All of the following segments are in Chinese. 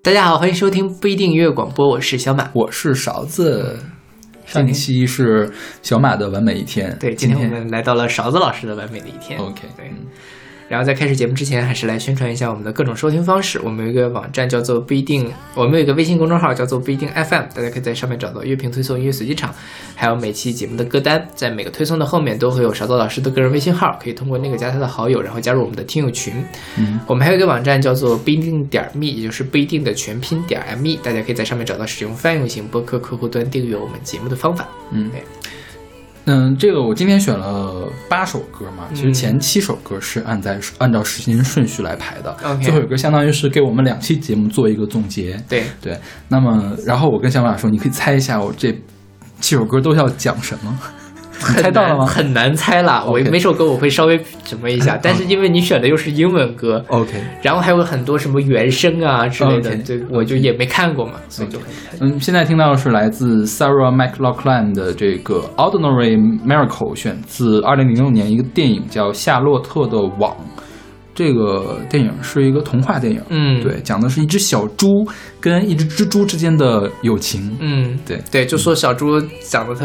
大家好，欢迎收听不一定音乐广播，我是小马。我是勺子。上一期是小马的完美一天，对，今天我们来到了勺子老师的完美的一天。OK，对嗯然后在开始节目之前，还是来宣传一下我们的各种收听方式。我们有一个网站叫做不一定，我们有一个微信公众号叫做不一定 FM，大家可以在上面找到乐评推送、音乐随机场，还有每期节目的歌单。在每个推送的后面都会有勺子老师的个人微信号，可以通过那个加他的好友，然后加入我们的听友群。嗯，我们还有一个网站叫做不一定点 me，也就是不一定的全拼点 me，大家可以在上面找到使用泛用型播客客户端订阅我们节目的方法。嗯对嗯，这个我今天选了八首歌嘛，其实嗯前七首歌是按在按照时间顺序来排的后一个相当于是给我们两期节目做一个总结。对，对，那么然后我跟小马说，你可以猜一下我这七首歌都要讲什么？你猜到了吗很难猜啦，我每首歌我会稍微什么一下，但是因为你选的又是英文歌，？OK，然后还有很多什么原声啊之类的对，我就也没看过嘛，所以就很嗯，现在听到的是来自 Sarah McLachlan 的这个《Ordinary Miracle》，选自2006年一个电影叫《夏洛特的网》。这个电影是一个童话电影，嗯对，讲的是一只小猪跟一只蜘蛛之间的友情。嗯，对对，就说小猪讲的它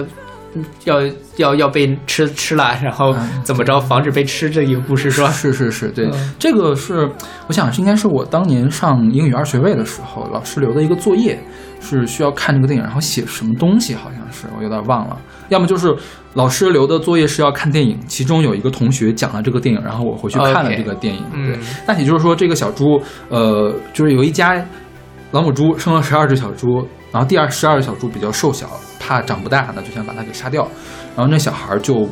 要要要被吃吃了，然后嗯怎么着防止被吃这一个故事是吧？是是是，对，嗯这个是我想是应该是我当年上英语二学位的时候，老师留的一个作业，是需要看这个电影，然后写什么东西，好像是我有点忘了。要么就是老师留的作业是要看电影，其中有一个同学讲了这个电影，然后我回去看了这个电影。嗯对，那也就是说，这个小猪，呃，就是有一家老母猪生了十二只小猪，然后第二十二只小猪比较瘦小，怕长不大，那就想把它给杀掉。然后那小孩儿就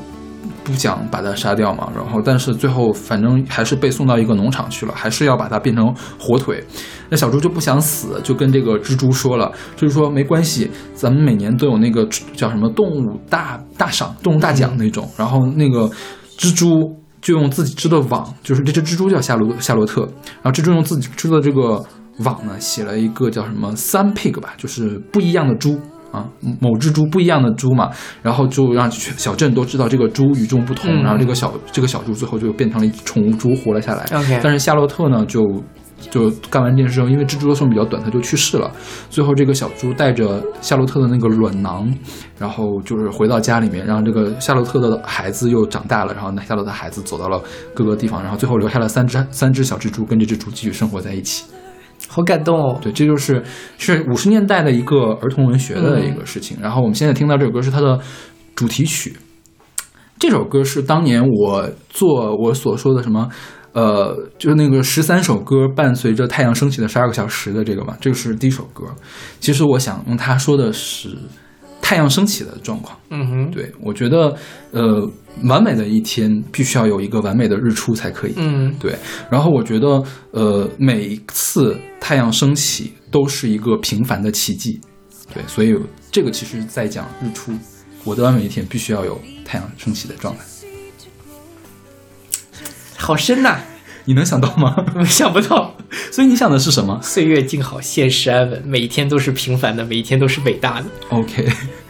不想把它杀掉嘛，然后但是最后反正还是被送到一个农场去了，还是要把它变成火腿。那小猪就不想死，就跟这个蜘蛛说了，就是说没关系，咱们每年都有那个叫什么动物大大赏、动物大奖那种，然后那个蜘蛛。就用自己织的网，就是这只蜘蛛叫夏洛夏洛特，然后蜘蛛用自己织的这个 网呢，写了一个叫什么三 pig 吧，就是不一样的猪啊，某只猪不一样的猪嘛，然后就让全小镇都知道这个猪与众不同，嗯然后这个小这个小猪最后就变成了宠物猪活了下来。OK 但是夏洛特呢就。就干完这件事之后，因为蜘蛛的寿命比较短，它就去世了。最后，这个小猪带着夏洛特的那个卵囊，然后就是回到家里面，让这个夏洛特的孩子又长大了，然后那夏洛特的孩子走到了各个地方，然后最后留下了三只三只小蜘蛛跟这只猪继续生活在一起。好感动哦。对，这就是是五十年代的一个儿童文学的一个事情。然后我们现在听到这首歌是它的主题曲，这首歌是当年我做我所说的什么。呃，就是那个十三首歌伴随着太阳升起的十二个小时的这个嘛，这个是第一首歌。其实我想用它说的是太阳升起的状况。嗯哼，对我觉得，呃，完美的一天必须要有一个完美的日出才可以。嗯对，然后我觉得，呃，每一次太阳升起都是一个平凡的奇迹，对，所以这个其实在讲日出。我的完美一天必须要有太阳升起的状态，好深呐、你能想到吗？我 想不到。所以你想的是什么岁月静好，现实安稳，每一天都是平凡的，每一天都是伟大的。？OK，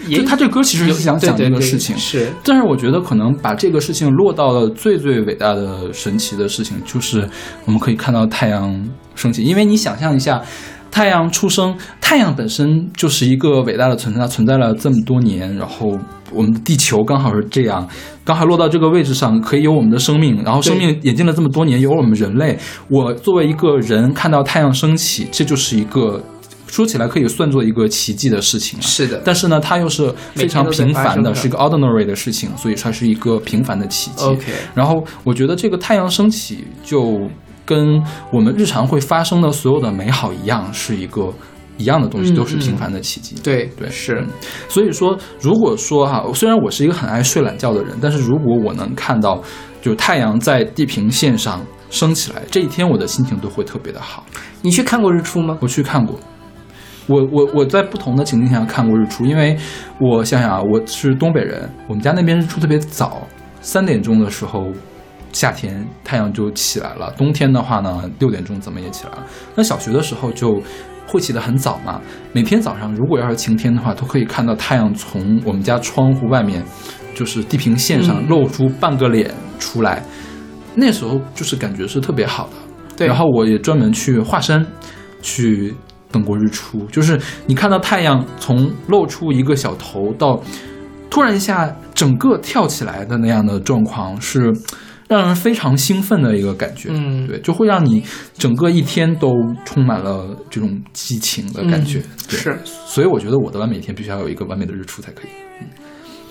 也就他这歌其实是想讲这个事情，是但是我觉得可能把这个事情落到了最最伟大的神奇的事情，就是我们可以看到太阳升起。因为你想象一下，太阳出生，太阳本身就是一个伟大的存在，它存在了这么多年，然后我们的地球刚好是这样，刚好落到这个位置上，可以有我们的生命，然后生命演进了这么多年，有我们人类。我作为一个人看到太阳升起，这就是一个。说起来可以算作一个奇迹的事情啊，是的但是呢，它又是非常平凡的，的是一个 ordinary 的事情，所以它是一个平凡的奇迹。OK 然后我觉得这个太阳升起就跟我们日常会发生的所有的美好一样，是一个一样的东西，嗯都是平凡的奇迹。对对是嗯所以说，如果说哈，虽然我是一个很爱睡懒觉的人，但是如果我能看到，就太阳在地平线上升起来，这一天我的心情都会特别的好。你去看过日出吗？我去看过，我我我在不同的情境下看过日出，因为我想想啊，我是东北人，我们家那边日出特别早，三点钟的时候，夏天太阳就起来了，冬天的话呢，六点钟怎么也起来了。那小学的时候就会起得很早嘛，每天早上如果要是晴天的话，都可以看到太阳从我们家窗户外面，就是地平线上嗯露出半个脸出来，那时候就是感觉是特别好的。对然后我也专门去华山，去等过日出，就是你看到太阳从露出一个小头到突然一下整个跳起来的那样的状况，是让人非常兴奋的一个感觉。嗯对，就会让你整个一天都充满了这种激情的感觉。对嗯是，所以我觉得我的完美一天必须要有一个完美的日出才可以。嗯，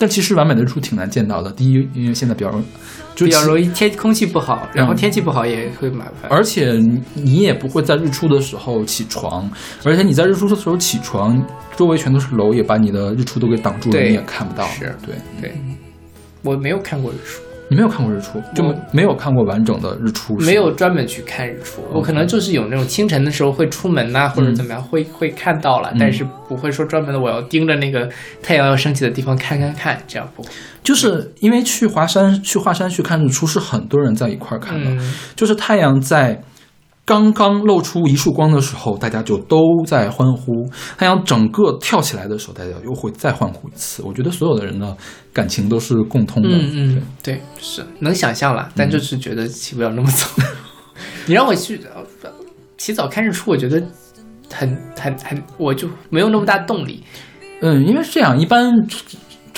但其实完美的日出挺难见到的。第一，因为现在比较容就其比较容易天空气不好，然后嗯天气不好也会麻烦。而且你你也不会在日出的时候起床，而且你在日出的时候起床，周围全都是楼，也把你的日出都给挡住了，你也看不到。是对，对，我没有看过日出，你没有看过日出，就我没有看过完整的日出，没有专门去看日出。我可能就是有那种清晨的时候会出门呐、或者怎么样，会会看到了，嗯但是不会说专门的我要盯着那个太阳要升起的地方看看看，这样不会。就是因为去华山去华山去看日出是很多人在一块儿看的，嗯，就是太阳在刚刚露出一束光的时候，大家就都在欢呼；太阳整个跳起来的时候，大家又会再欢呼一次。我觉得所有的人的感情都是共通的。嗯嗯，对，是能想象了，但就是觉得起不了那么早。你让我去呃起早看日出，我觉得很很很，我就没有那么大动力。嗯，因为是这样，一般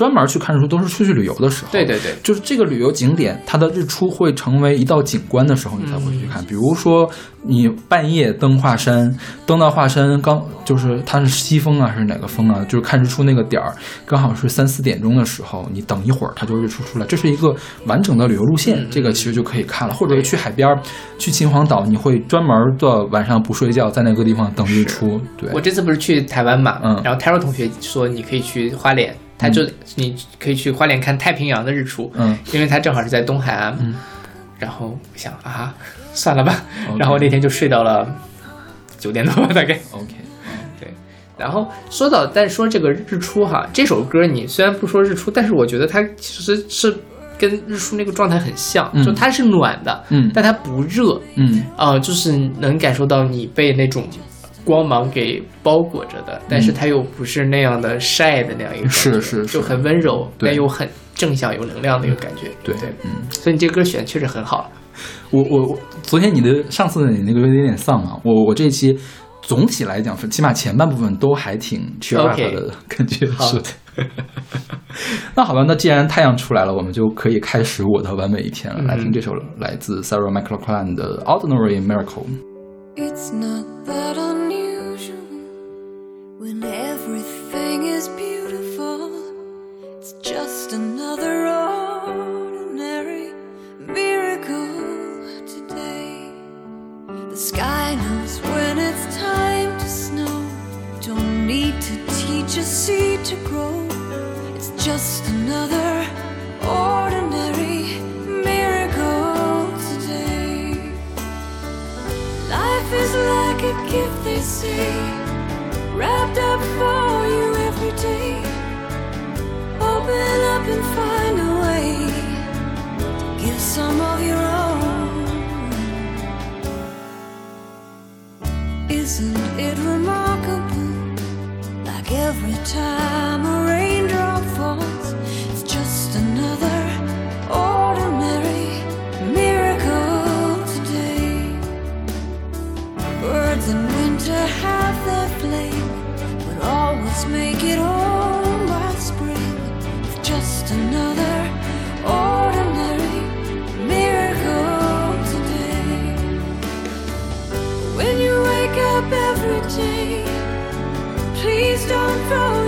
专门去看日出都是出去旅游的时候。对对对，就是这个旅游景点，它的日出会成为一道景观的时候，你才会去看。比如说，你半夜登华山，登到华山刚就是它是西风啊，还是哪个风啊？就是看日出那个点儿，刚好是三四点钟的时候，你等一会儿，它就日出出来。这是一个完整的旅游路线，这个其实就可以看了。或者是去海边儿，去秦皇岛，你会专门的晚上不睡觉，在那个地方等日出。对，我这次不是去台湾嘛，嗯然后 Taro 同学说你可以去花莲，他就、你可以去花莲看太平洋的日出，嗯，因为它正好是在东海岸。嗯。然后我想啊，算了吧。然后那天就睡到了九点多大概。OK，对。然后说到，但是说这个日出哈，这首歌你虽然不说日出，但是我觉得它其实是跟日出那个状态很像，嗯。就它是暖的，嗯。但它不热，嗯。啊、就是能感受到你被那种光芒给包裹着的，但是它又不是那样的晒的那样一个，是是是就很温柔，对但又很正向、有能量的一个感觉。对对，嗯。所以你这歌选的确实很好。我我我昨天你的上次你那个有点点丧啊，我我这一期总体来讲，起码前半部分都还挺 cheer up OK 的感觉。好是的。那好吧，那既然太阳出来了，我们就可以开始我的完美一天了。嗯来听这首来自 Sarah McLachlan 的《Ordinary Miracle》。It's not that unusual when everything is beautiful. It's just another ordinary miracle today. The sky knows when it's time to snow. Don't need to teach a seed to grow. It's just another ordinary Is like a gift, they say, wrapped up for you every day. Open up and find a way to give some of your own. Isn't it remarkable? Like every time a raindrop make it by spring. It's just another ordinary miracle today. When you wake up every day, please don't throw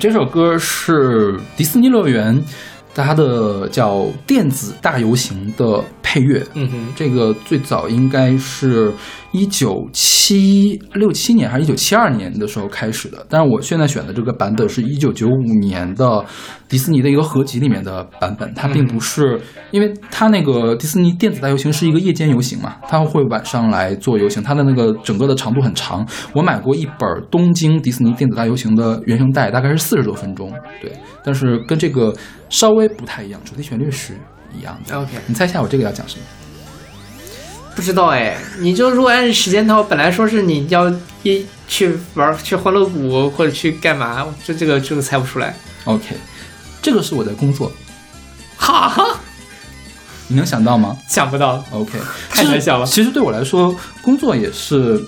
这首歌是迪士尼乐园它的叫电子大游行的配乐。嗯哼，这个最早应该是一九七六七年还是一九七二年的时候开始的，但是我现在选的这个版本是一九九五年的迪士尼的一个合集里面的版本，它并不是，因为它那个迪士尼电子大游行是一个夜间游行嘛，它会晚上来做游行，它的那个整个的长度很长。我买过一本东京迪士尼电子大游行的原声带，大概是四十多分钟，对，但是跟这个稍微不太一样，主题旋律是一样的。OK 你猜一下我这个要讲什么？不知道哎，你就如果按时间套，本来说是你要一去玩去欢乐谷或者去干嘛，就这个这个猜不出来。OK，这个是我的工作，哈哈，你能想到吗想不到，？OK，太难想了其实对我来说，工作也是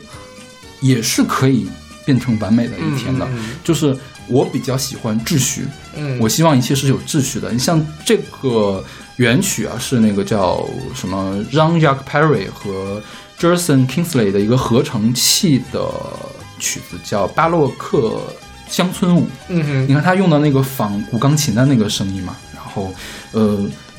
也是可以变成完美的一天的。嗯嗯就是我比较喜欢秩序，嗯，我希望一切是有秩序的。你像这个原曲啊，是那个叫什么 Jean-Jacques Perry 和 Jason Kingsley 的一个合成器的曲子，叫巴洛克乡村舞。嗯哼你看他用的那个仿古钢琴的那个声音嘛，然后呃，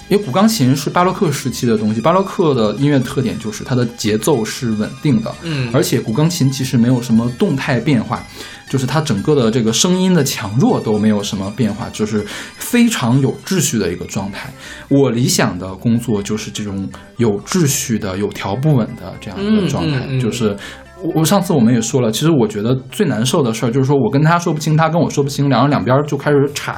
因为古钢琴是巴洛克时期的东西，巴洛克的音乐特点就是它的节奏是稳定的，嗯而且古钢琴其实没有什么动态变化，就是它整个的这个声音的强弱都没有什么变化，就是非常有秩序的一个状态。我理想的工作就是这种有秩序的、有条不紊的这样一个状态，嗯嗯嗯就是。我我上次我们也说了，其实我觉得最难受的事儿就是说我跟他说不清，他跟我说不清，然后两边就开始吵，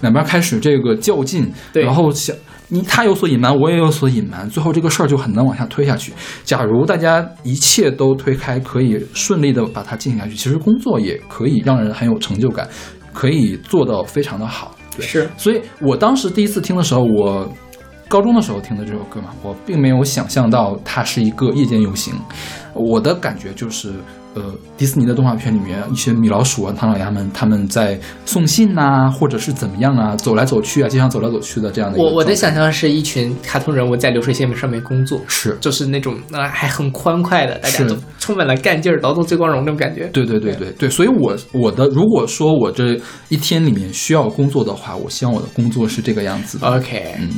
两边开始这个较劲，对然后想你他有所隐瞒，我也有所隐瞒，最后这个事儿就很难往下推下去。假如大家一切都推开，可以顺利的把它进行下去，其实工作也可以让人很有成就感，可以做到非常的好。对，是所以我当时第一次听的时候，我高中的时候听的这首歌嘛，我并没有想象到它是一个夜间游行。我的感觉就是，呃，迪士尼的动画片里面一些米老鼠啊、唐老鸭们，他们在送信呐、或者是怎么样啊，走来走去啊，街上走来走去的这样的我我的想象是一群卡通人物在流水线上面工作，是。就是那种呃还很欢快的，大家是。都充满了干劲儿、劳动最光荣那种感觉。对对对对。对，所以我我的如果说我这一天里面需要工作的话，我希望我的工作是这个样子的。OK，嗯，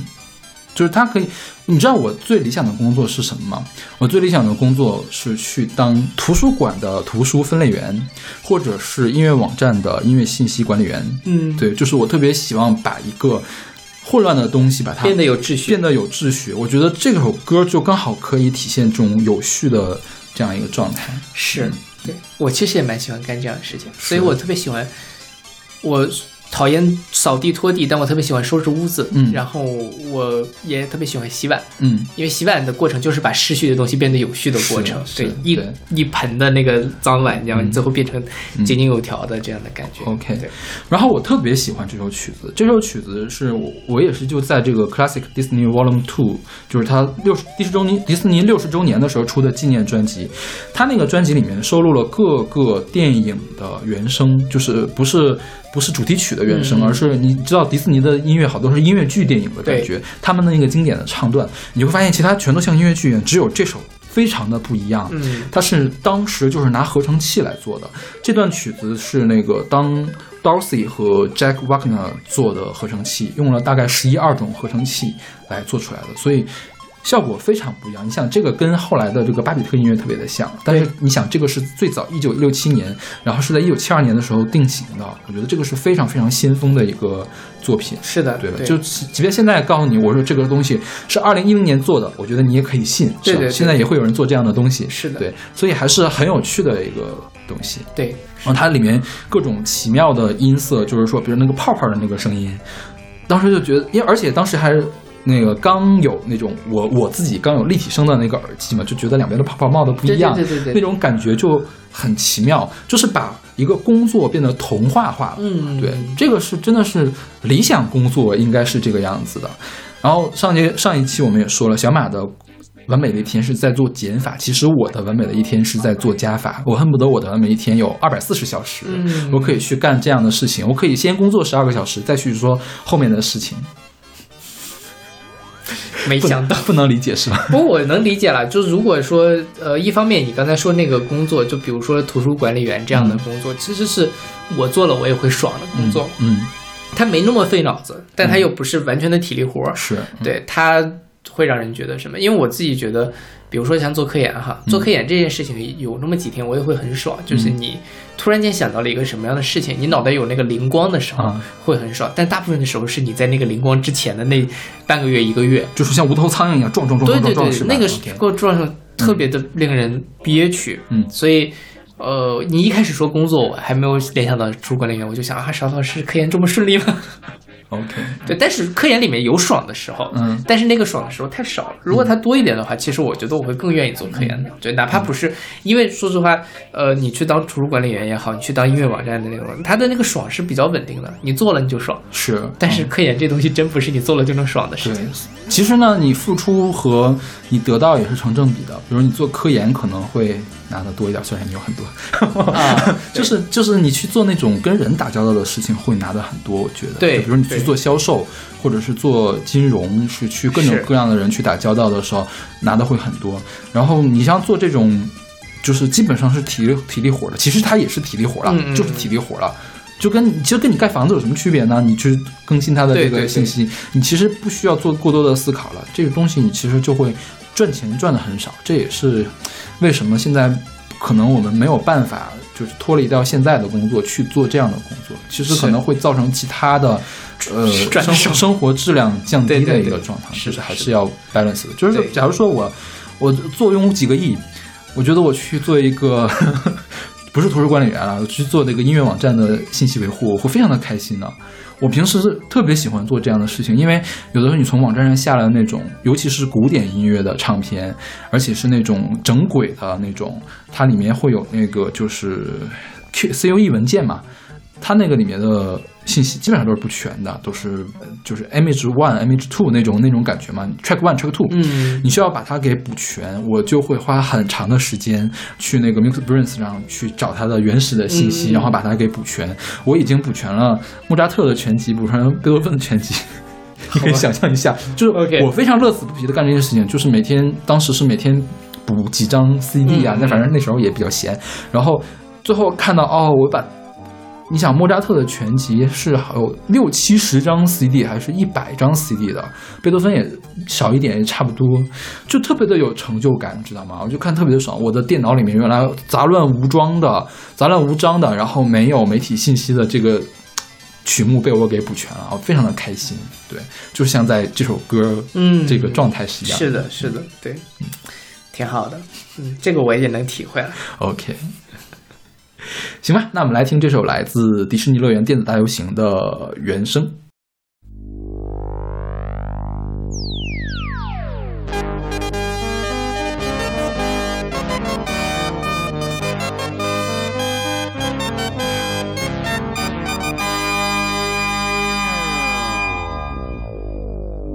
就是他可以，你知道我最理想的工作是什么吗？我最理想的工作是去当图书馆的图书分类员，或者是音乐网站的音乐信息管理员。嗯，对，就是我特别希望把一个混乱的东西把它变得有秩序变得有秩序。我觉得这首歌就刚好可以体现这种有序的这样一个状态。是，对我其实也蛮喜欢干这样的事情，所以我特别喜欢。我讨厌扫地拖地，但我特别喜欢收拾屋子。嗯然后我也特别喜欢洗碗，嗯，因为洗碗的过程就是把失序的东西变得有序的过程。对一对一盆的那个脏碗，然后嗯你最后变成井井有条的这样的感觉。OK 对，然后我特别喜欢这首曲子，这首曲子是我我也是就在这个 Classic Disney Volume Two，就是它六十迪士周年迪士尼六十周年的时候出的纪念专辑，它那个专辑里面收录了各个电影的原声，就是不是不是主题曲的原声，嗯而是你知道迪士尼的音乐好多是音乐剧电影的感觉，他们的那个经典的唱段，你会发现其他全都像音乐剧一样，只有这首非常的不一样。嗯它是当时就是拿合成器来做的。这段曲子是那个当 Dorsey 和 Jack Wagner 做的合成器，用了大概十一二种合成器来做出来的，所以。效果非常不一样，你想这个跟后来的这个巴比特音乐特别的像，但是你想这个是最早一九六七年，然后是在一九七二年的时候定型的，我觉得这个是非常非常先锋的一个作品。是的，对吧？对就即即便现在告诉你，我说这个东西是二零一零年做的，我觉得你也可以信。对对对现在也会有人做这样的东西。是的对，所以还是很有趣的一个东西。对，然后它里面各种奇妙的音色，就是说，比如那个泡泡的那个声音，当时就觉得，因为而且当时还是那个刚有那种我我自己刚有立体声的那个耳机嘛，就觉得两边的泡泡冒的不一样，对对对那种感觉就很奇妙，就是把一个工作变得童话化了。嗯对，这个是真的是理想工作应该是这个样子的。然后上节上一期我们也说了，小马的完美的一天是在做减法，其实我的完美的一天是在做加法。我恨不得我的完美一天有二百四十小时，嗯我可以去干这样的事情，我可以先工作十二个小时，再去说后面的事情。不 没想到。不能理解是吧？不过我能理解了，就是如果说，呃，一方面你刚才说那个工作，就比如说图书管理员这样的工作，其实是我做了我也会爽的工作，嗯，它没那么费脑子，但它又不是完全的体力活儿，是，对它会让人觉得什么？因为我自己觉得，比如说像做科研哈，做科研这件事情有那么几天我也会很爽，就是你突然间想到了一个什么样的事情，你脑袋有那个灵光的时候啊。会很爽，但大部分的时候是你在那个灵光之前的那半个月一个月，就是像无头苍蝇一样撞撞撞对对撞撞撞，是，吧？对那个 OK 过撞上特别的令人憋屈，嗯。所以。呃，你一开始说工作，我还没有联想到图书管人员，我就想啊，邵老师科研这么顺利吗？OK，对，但是科研里面有爽的时候，嗯但是那个爽的时候太少了。如果它多一点的话，其实我觉得我会更愿意做科研嗯的。对，哪怕不是因为说实话，呃，你去当图书管理员也好，你去当音乐网站的那种，它的那个爽是比较稳定的，你做了你就爽。是，但是科研这东西真不是你做了就能爽的事对情。，其实呢，你付出和你得到也是成正比的。比如你做科研可能会拿的多一点，虽然你有很多，啊就是就是你去做那种跟人打交道的事情会拿的很多，我觉得。对比如你去做销售，或者是做金融，是去各种各样的人去打交道的时候，拿的会很多。然后你像做这种，就是基本上是体力体力活的，其实它也是体力活了，嗯嗯就是体力活了。就跟你其实跟你盖房子有什么区别呢？你去更新它的这对对对个信息，你其实不需要做过多的思考了。这个东西你其实就会赚钱赚的很少，这也是为什么现在可能我们没有办法就是脱离掉现在的工作去做这样的工作，其实可能会造成其他的呃生生活质量降低的一个状态，就是还是要 balance 的。就是假如说我我坐拥几个亿，我觉得我去做一个。不是图书管理员了，去做那个音乐网站的信息维护，我会非常的开心的。我平时是特别喜欢做这样的事情，因为有的时候你从网站上下了那种，尤其是古典音乐的唱片，而且是那种整轨的那种，它里面会有那个就是 Q C U E 文件嘛，它那个里面的信息基本上都是不全的，都是呃就是 image one、image two 那种那种感觉嘛，track one、track two，嗯，你需要把它给补全，我就会花很长的时间去那个 MixBrains 上去找它的原始的信息，嗯。然后把它给补全。我已经补全了莫扎特的全集，补全了贝多芬的全集。你可以想象一下，就是我非常乐此不疲的干这件事情，就是每天，当时是每天补几张 CD 啊，嗯。那反正那时候也比较闲，然后最后看到哦，我把你想莫扎特的全集是有六七十张 CD 还是一百张 CD 的，贝多芬也少一点，也差不多，就特别的有成就感，知道吗？我就看特别的爽。我的电脑里面原来杂乱无章的、杂乱无章的，然后没有媒体信息的这个曲目被我给补全了，我非常的开心。对，就像在这首歌嗯这个状态是一样是的，是的，对，嗯挺好的。嗯，这个我也能体会了。OK，行吧，那我们来听这首来自迪士尼乐园电子大游行的原声。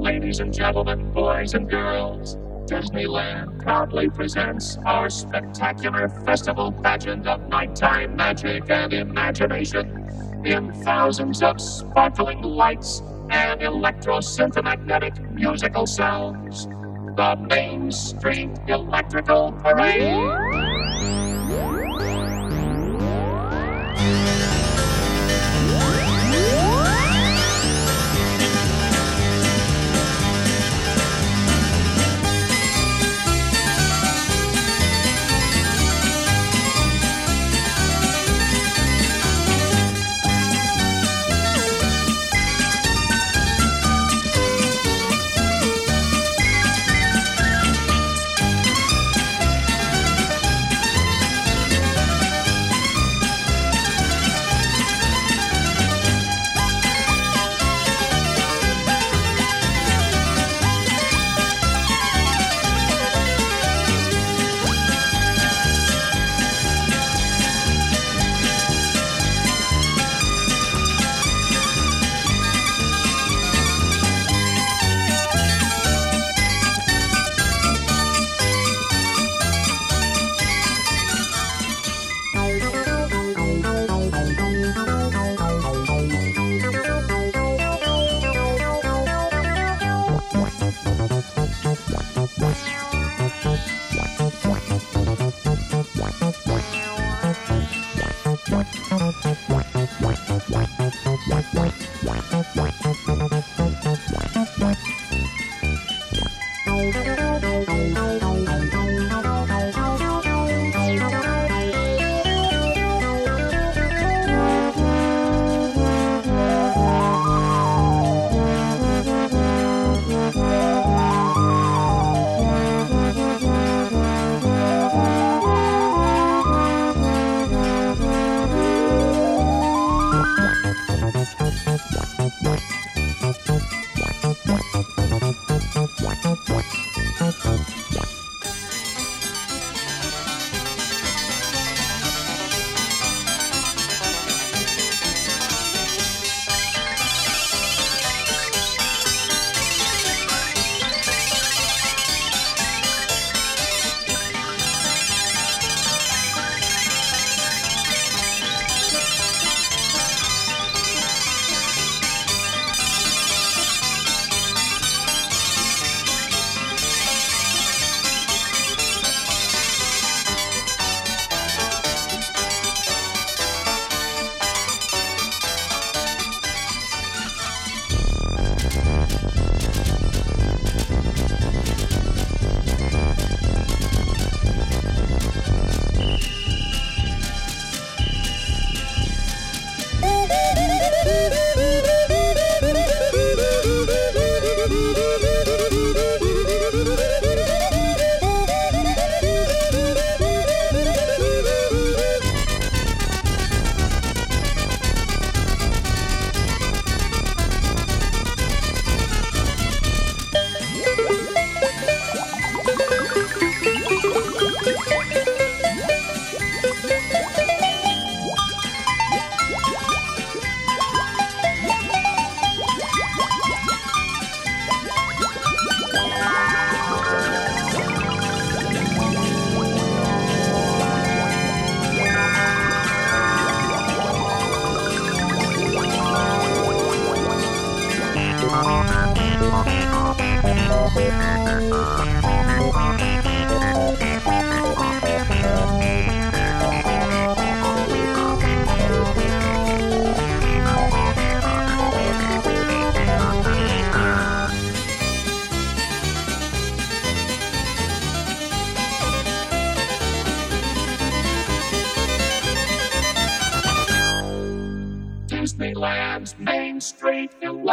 Ladies and gentlemen, boys and girls, Disneyland proudly presents our spectacular festival pageant of nighttime magic and imagination in thousands of sparkling lights and electro-synthomagnetic musical sounds. The Main Street Electrical Parade.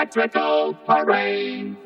Electrical Parade.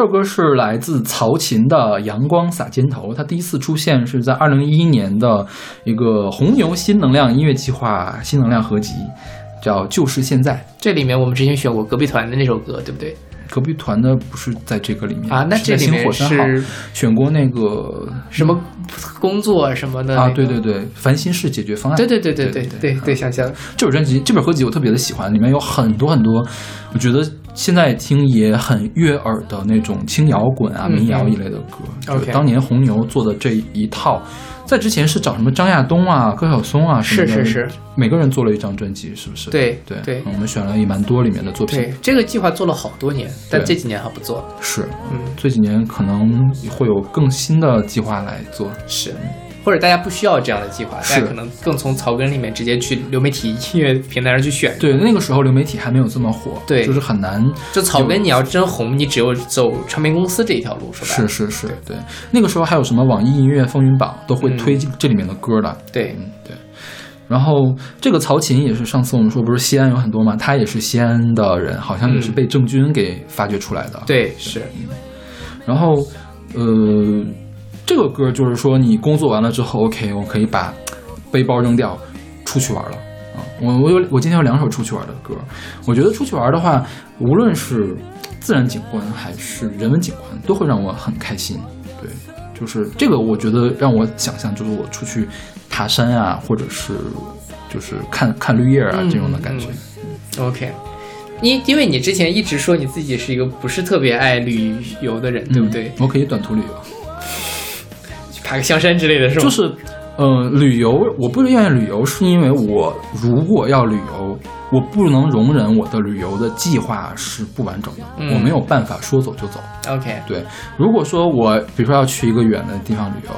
这首歌是来自曹琴的《阳光洒肩头》，它第一次出现是在二零一一年的一个红牛新能量音乐计划新能量合集，叫《就是现在》。这里面我们之前选过隔壁团的那首歌，对不对？隔壁团的不是在这个里面啊？那这里面是选过那个什么工作什么的啊？对对对，烦心事解决方案。对对对对对对对对，想起了。这本专辑，这本合集我特别的喜欢，里面有很多很多，我觉得。现在听也很悦耳的那种轻摇滚啊、嗯民谣一类的歌。就 OK 是当年红牛做的这一套，在之前是找什么张亚东啊、高晓松啊什么的，是是是，每个人做了一张专辑，是不是？对对对嗯我们选了也蛮多里面的作品。对，这个计划做了好多年，但这几年还不做。是，嗯，这几年可能会有更新的计划来做。是，或者大家不需要这样的计划，大家可能更从草根里面直接去流媒体音乐平台上去选。对，那个时候流媒体还没有这么火，对就是很难。就草根你要真红，你只有走唱片公司这一条路，是吧。是是是，对，那个时候还有什么网易音乐风云榜都会嗯推这里面的歌的。对嗯，对。然后这个曹琴也是上次我们说不是西安有很多嘛，他也是西安的人，好像也是嗯被郑钧给发掘出来的。。对是，然后，呃，这个歌就是说你工作完了之后，OK，我可以把背包扔掉，出去玩了。啊，我我有我今天有两首出去玩的歌，我觉得出去玩的话，无论是自然景观还是人文景观，都会让我很开心。对，就是这个，我觉得让我想象就是我出去爬山啊，或者是就是看看绿叶啊、嗯这种的感觉。OK。因因为你之前一直说你自己是一个不是特别爱旅游的人，对不对嗯？我可以短途旅游。去爬个香山之类的是吗？就是，呃，旅游我不愿意旅游，是因为我如果要旅游，我不能容忍我的旅游的计划是不完整的，嗯我没有办法说走就走。OK，对，如果说我比如说要去一个远的地方旅游，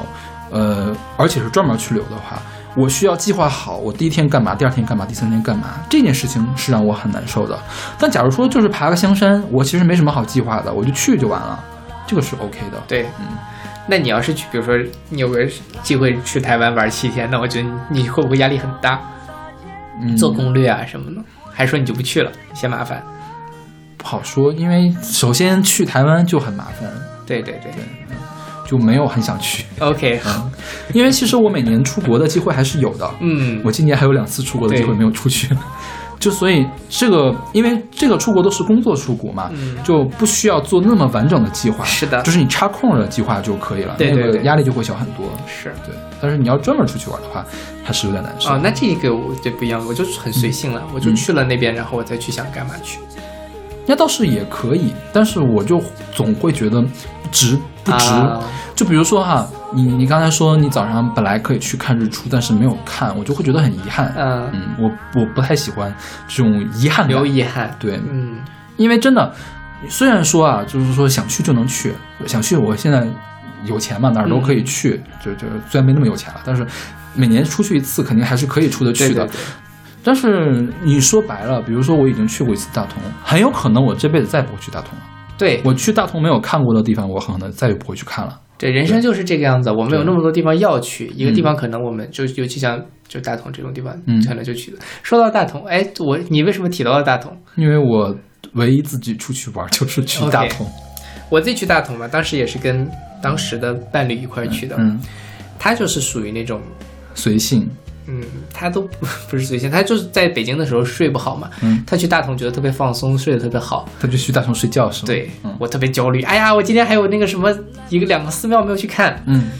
呃，而且是专门去旅游的话，我需要计划好我第一天干嘛，第二天干嘛，第三天干嘛，这件事情是让我很难受的。但假如说就是爬个香山，我其实没什么好计划的，我就去就完了，这个是 OK 的。对，嗯。那你要是去，比如说你有个机会去台湾玩七天，那我觉得你会不会压力很大？嗯，做攻略啊什么的，还是说你就不去了，嫌麻烦？不好说，因为首先去台湾就很麻烦，对对对。对就没有很想去。，OK，好，因为其实我每年出国的机会还是有的，嗯，我今年还有两次出国的机会没有出去，就所以这个，因为这个出国都是工作出国嘛，嗯就不需要做那么完整的计划，是的就是你插空的计划就可以了，对对对那个压力就会小很多。是对，但是你要专门出去玩的话，还是有点难受。哦，那这个我就不一样，我就很随性嗯了，我就去了那边，然后我再去想干嘛去。那倒是也可以，但是我就总会觉得值不值。啊就比如说哈，你你刚才说你早上本来可以去看日出，但是没有看，我就会觉得很遗憾。嗯，嗯，我我不太喜欢这种遗憾感留。遗憾。对，嗯，因为真的，虽然说啊，就是说想去就能去，想去，我现在有钱嘛，哪儿都可以去。就就虽然没那么有钱了，但是每年出去一次，肯定还是可以出得去的。对对对，但是你说白了，比如说我已经去过一次大同，很有可能我这辈子再也不会去大同了。对，我去大同没有看过的地方，我很可能再也不会去看了。对，人生就是这个样子。我们有那么多地方要去，一个地嗯方可能我们就尤其像就大同这种地方，嗯可能就去了。说到大同，哎，我你为什么提到了大同？因为我唯一自己出去玩就是去大同。我自己去大同嘛，当时也是跟当时的伴侣一块去的。嗯，他就是属于那种，随性。嗯，他都不不是随性，他就是在北京的时候睡不好嘛。嗯，他去大同觉得特别放松，睡得特别好。他就去大同睡觉是吗？对、嗯我特别焦虑。哎呀，我今天还有那个什么一个两个寺庙没有去看，嗯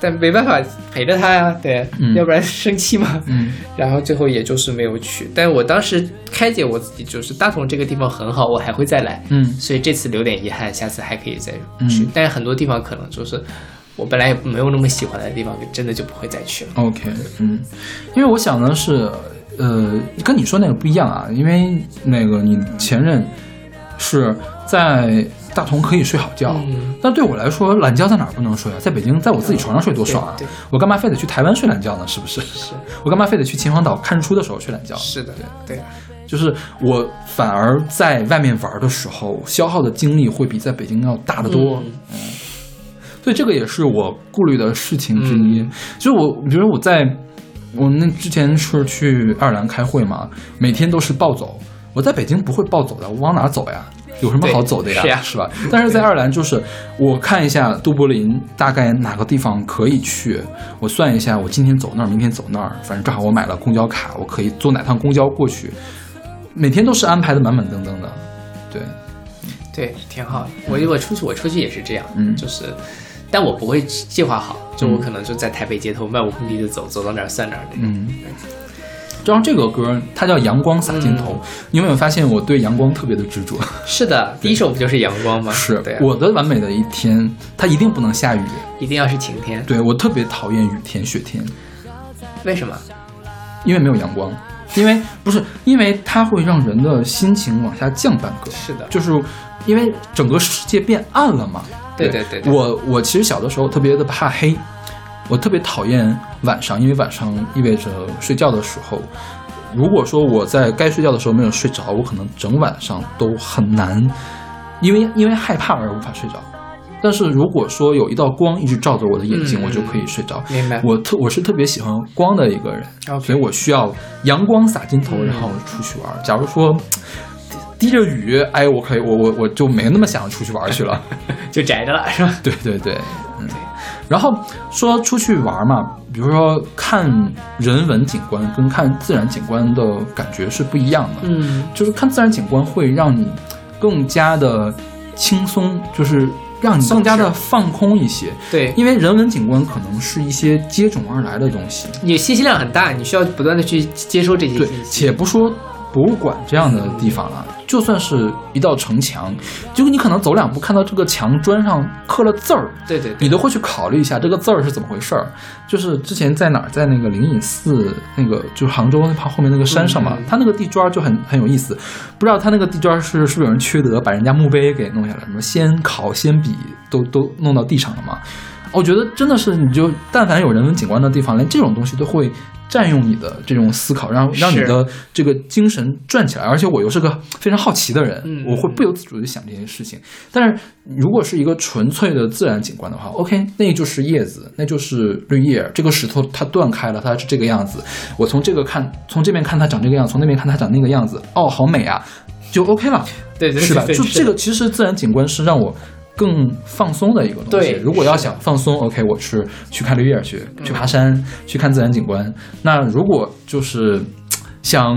但没办法陪着他呀，对，嗯要不然生气嘛。嗯然后最后也就是没有去，但我当时开解我自己，就是大同这个地方很好，我还会再来，嗯所以这次留点遗憾，下次还可以再去。嗯但是很多地方可能就是我本来也没有那么喜欢的地方，真的就不会再去了。，OK，嗯，因为我想的是，呃，跟你说那个不一样啊，因为那个你前任是在大同可以睡好觉，嗯但对我来说，懒觉在哪儿不能睡啊？在北京，在我自己床上睡多爽啊对对！我干嘛非得去台湾睡懒觉呢？是不是？是我干嘛非得去秦皇岛看日出的时候睡懒觉？是的，对，就是我反而在外面玩的时候，消耗的精力会比在北京要大得多。嗯所以这个也是我顾虑的事情之一。嗯就是我，比如我在我那之前是去爱尔兰开会嘛，每天都是暴走。我在北京不会暴走的，我往哪儿走呀？有什么好走的呀？对是吧？但是在爱尔兰，就是我看一下都柏林大概哪个地方可以去，我算一下，我今天走那儿，明天走那儿，反正正好我买了公交卡，我可以坐哪趟公交过去。每天都是安排的满满登登的，对，对，挺好的。我我出去，我出去也是这样，嗯就是，但我不会计划好，就我嗯可能就在台北街头漫无目的的走，走到哪儿算哪儿那种。嗯。就像这个歌它叫《阳光洒尽头》，嗯你有没有发现我对阳光特别的执着？是的，第一首不就是阳光吗？是对啊、我的完美的一天，它一定不能下雨。一定要是晴天。对我特别讨厌雨天、雪天，为什么？因为没有阳光，因为不是因为它会让人的心情往下降半格。是的，就是因为整个世界变暗了嘛。对对对对我我其实小的时候特别的怕黑，我特别讨厌晚上，因为晚上意味着睡觉的时候，如果说我在该睡觉的时候没有睡着，我可能整晚上都很难，因为因为害怕而无法睡着。但是如果说有一道光一直照着我的眼睛，嗯我就可以睡着。明白。我特我是特别喜欢光的一个人所以我需要阳光洒尽头，嗯然后出去玩。假如说滴着雨，哎，我可以，我我我就没那么想出去玩去了。就宅着了，是吧？对对对，嗯。然后说出去玩嘛，比如说看人文景观跟看自然景观的感觉是不一样的。嗯，就是看自然景观会让你更加的轻松，就是让你更加的放空一些。对，因为人文景观可能是一些接踵而来的东西，你信息量很大，你需要不断的去接收这些信，息。且不说博物馆这样的地方了，就算是一道城墙，就你可能走两步看到这个墙砖上刻了字儿，对对对，你都会去考虑一下这个字儿是怎么回事儿。就是之前在哪儿，在那个灵隐寺那个，就是杭州那旁后面那个山上嘛，嗯它那个地砖儿就很很有意思。不知道它那个地砖儿是是不是有人缺德，把人家墓碑给弄下来，什么先考先笔都都弄到地上了嘛？我觉得真的是，你就但凡有人文景观的地方，连这种东西都会占用你的这种思考，让让你的这个精神转起来。而且我又是个非常好奇的人，嗯我会不由自主的想这些事情。但是如果是一个纯粹的自然景观的话，OK，那就是叶子，那就是绿叶，这个石头它断开了，它是这个样子。我从这个看，从这边看它长这个样子，从那边看它长那个样子，哦，好美啊，就 OK 了。对对对是吧？就这个，其实自然景观是让我更放松的一个东西。对如果要想放松，OK，我是去看绿叶去，去爬山，去看自然景观。那如果就是想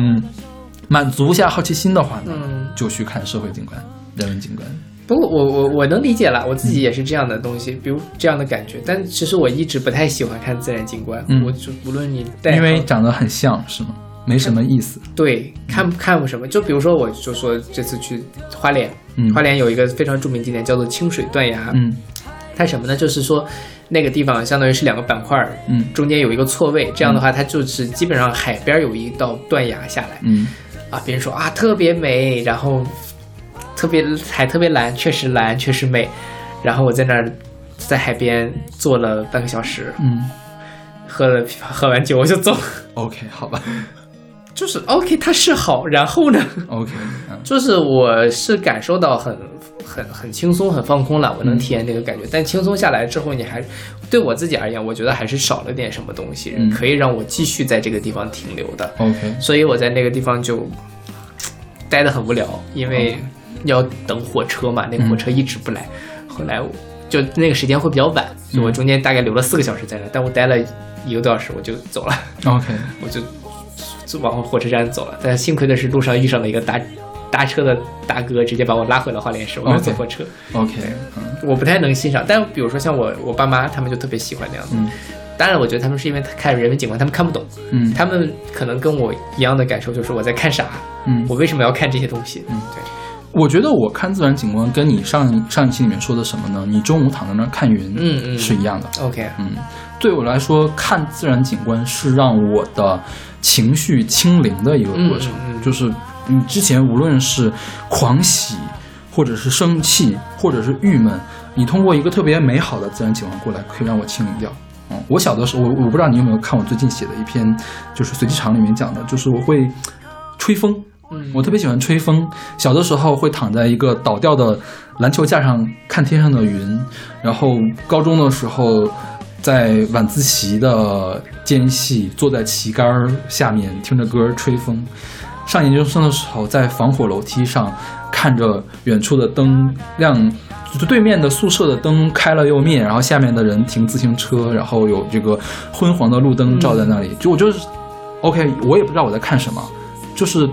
满足一下好奇心的话呢，嗯就去看社会景观、人文景观。不过我我我能理解了，我自己也是这样的东西，比如这样的感觉。但其实我一直不太喜欢看自然景观，嗯我就无论你带因为长得很像，是吗？没什么意思。对看看不什么，就比如说我就说这次去花莲，嗯。花莲有一个非常著名景点叫做清水断崖，嗯。它什么呢？就是说那个地方相当于是两个板块，嗯。中间有一个错位，这样的话它就是基本上海边有一道断崖下来。嗯。啊，别人说啊特别美，然后特别海特别蓝，确实蓝，确实美，然后我在那儿在海边坐了半个小时，嗯。喝了喝完酒我就走，，OK，好吧就是 OK，它是好，然后呢？，OK，嗯 就是我是感受到很很很轻松、很放空了，我能嗯体验这个感觉。但轻松下来之后，你还对我自己而言，我觉得还是少了点什么东西，嗯可以让我继续在这个地方停留的。，OK，所以我在那个地方就待得很无聊，因为要等火车嘛，那个火车一直不来。后来我就那个时间会比较晚，就我中间大概留了四个小时在那，但我待了一个多小时我就走了。OK，我就就往火车站走了。但幸亏的是路上遇上了一个搭搭车的大哥，直接把我拉回了花莲市。我没有坐火车 OK，嗯我不太能欣赏。但比如说像我我爸妈，他们就特别喜欢那样子。嗯当然，我觉得他们是因为看人文景观，他们看不懂，嗯他们可能跟我一样的感受，就是我在看啥，嗯我为什么要看这些东西？嗯对，我觉得我看自然景观跟你上上一期里面说的什么呢？你中午躺在那儿看云，嗯嗯是一样的。OK，嗯，对我来说，看自然景观是让我的情绪清零的一个过程。嗯嗯嗯就是你之前无论是狂喜，或者是生气，或者是郁闷，你通过一个特别美好的自然景观过来，可以让我清零掉。嗯，我小的时候，我我不知道你有没有看我最近写的一篇，就是随机场里面讲的，就是我会吹风。嗯我特别喜欢吹风。小的时候会躺在一个倒掉的篮球架上看天上的云，然后高中的时候在晚自习的间隙坐在旗杆下面听着歌吹风。上研究生的时候在防火楼梯上看着远处的灯亮。就对面的宿舍的灯开了又灭，然后下面的人停自行车，然后有这个昏黄的路灯照在那里。就我就是，OK，我也不知道我在看什么，就是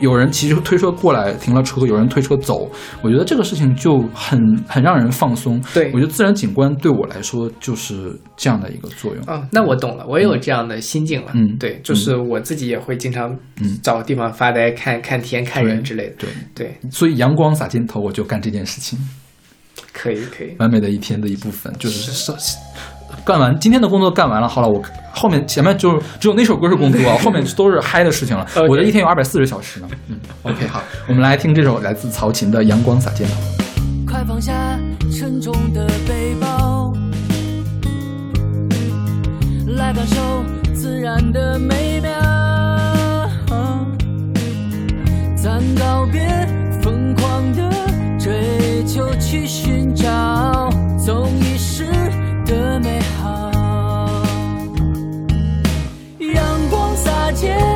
有人骑着推车过来停了车，有人推车走，我觉得这个事情就很很让人放松。对我觉得自然景观对我来说就是这样的一个作用。哦，那我懂了，我也有这样的心境了。嗯对，就是我自己也会经常嗯找地方发呆，看看天、看人之类的。对，对，所以阳光洒肩头，我就干这件事情，可以可以。完美的一天的一部分，就是上干完今天的工作干完了，好了，我后面前面就只有那首歌是工作啊，后面都是嗨的事情了。我的一天有二百四十小时呢。嗯，OK，好，我们来听这首来自曹琴的《阳光洒肩头》。快放下沉重的背包，来感受自然的美妙。咱告别疯狂的追求，去寻找总结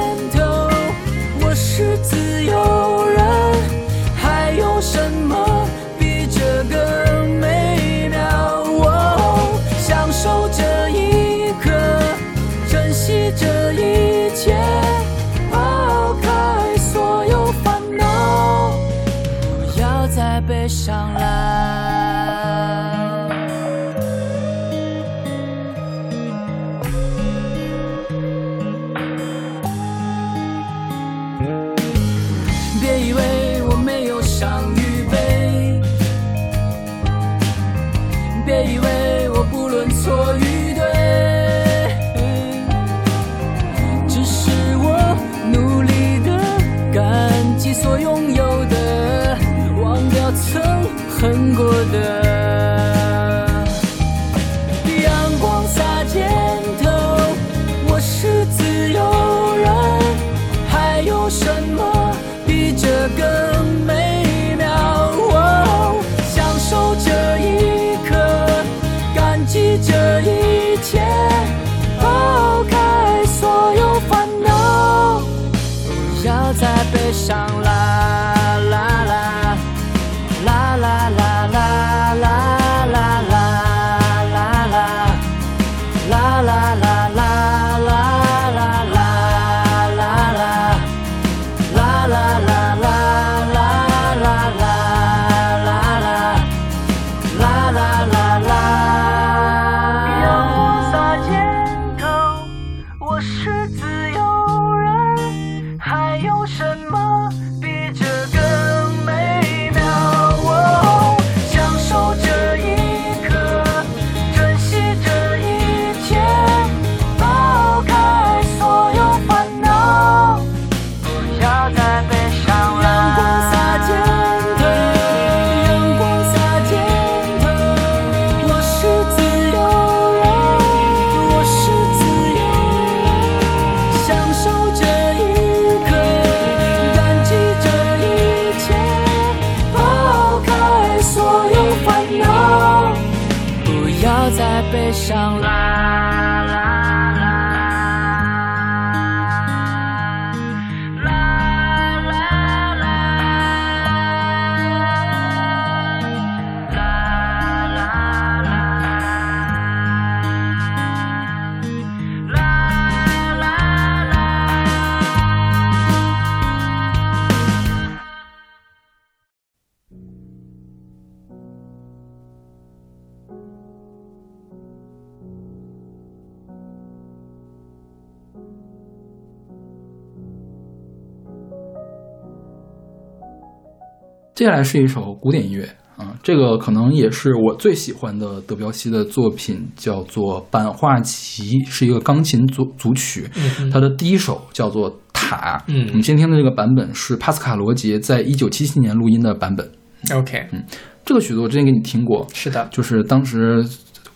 接下来是一首古典音乐啊，这个可能也是我最喜欢的德彪西的作品，叫做《版画集》，是一个钢琴组组曲。嗯它的第一首叫做《塔》。嗯我们今天听的这个版本是帕斯卡罗杰在一九七七年录音的版本。OK，嗯这个曲子我之前给你听过，是的，就是当时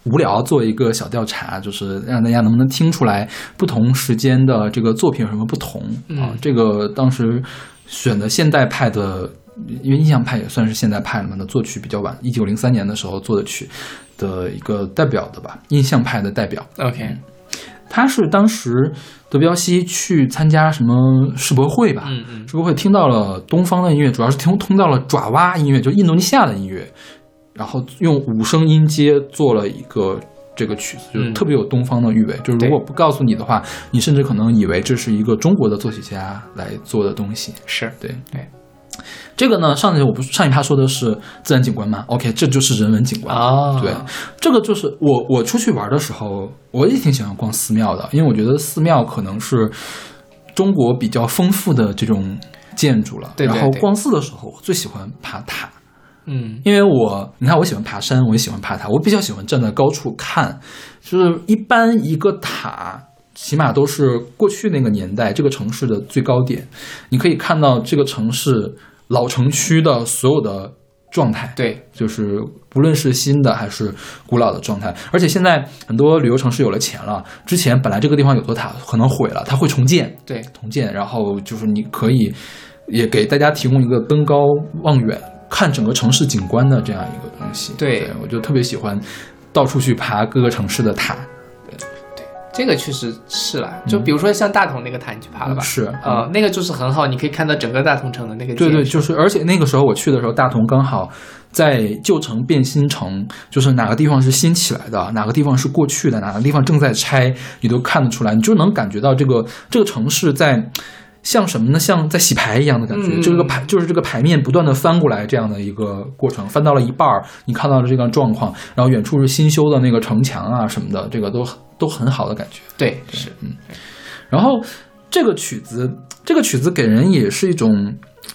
无聊做一个小调查，就是让大家能不能听出来不同时间的这个作品有什么不同、啊嗯？这个当时选的现代派的，因为印象派也算是现代派了嘛，那作曲比较晚，一九零三年的时候做的曲的一个代表的吧，印象派的代表。OK，他是当时德彪西去参加什么世博会吧，嗯嗯世博会听到了东方的音乐，主要是听听到了爪哇音乐，就印度尼西亚的音乐，然后用五声音阶做了一个这个曲子，就特别有东方的韵味。就是如果不告诉你的话，你甚至可能以为这是一个中国的作曲家来做的东西。是对对。这个呢，上集我不是上一趴说的是自然景观吗？OK，这就是人文景观。哦对，这个就是我我出去玩的时候，我也挺喜欢逛寺庙的，因为我觉得寺庙可能是中国比较丰富的这种建筑了。对对对然后逛寺的时候，我最喜欢爬塔，嗯因为我你看我喜欢爬山，我也喜欢爬塔，我比较喜欢站在高处看，就是一般一个塔。起码都是过去那个年代这个城市的最高点，你可以看到这个城市老城区的所有的状态。对，就是不论是新的还是古老的状态，而且现在很多旅游城市有了钱了，之前本来这个地方有座塔可能毁了，它会重建，对重建，然后就是你可以也给大家提供一个登高望远看整个城市景观的这样一个东西。对我就特别喜欢到处去爬各个城市的塔。这个确实是啦。就比如说像大同那个塔，你去爬了吧？是呃，那个就是很好，你可以看到整个大同城的那个对对，就是，而且那个时候我去的时候，大同刚好在旧城变新城，就是哪个地方是新起来的，哪个地方是过去的，哪个地方正在拆，你都看得出来，你就能感觉到这个这个城市在。像什么呢？像在洗牌一样的感觉，嗯就是个牌，就是这个牌面不断的翻过来这样的一个过程。翻到了一半儿，你看到了这个状况，然后远处是新修的那个城墙啊什么的，这个都都很好的感觉。对是嗯然后这个曲子，这个曲子给人也是一种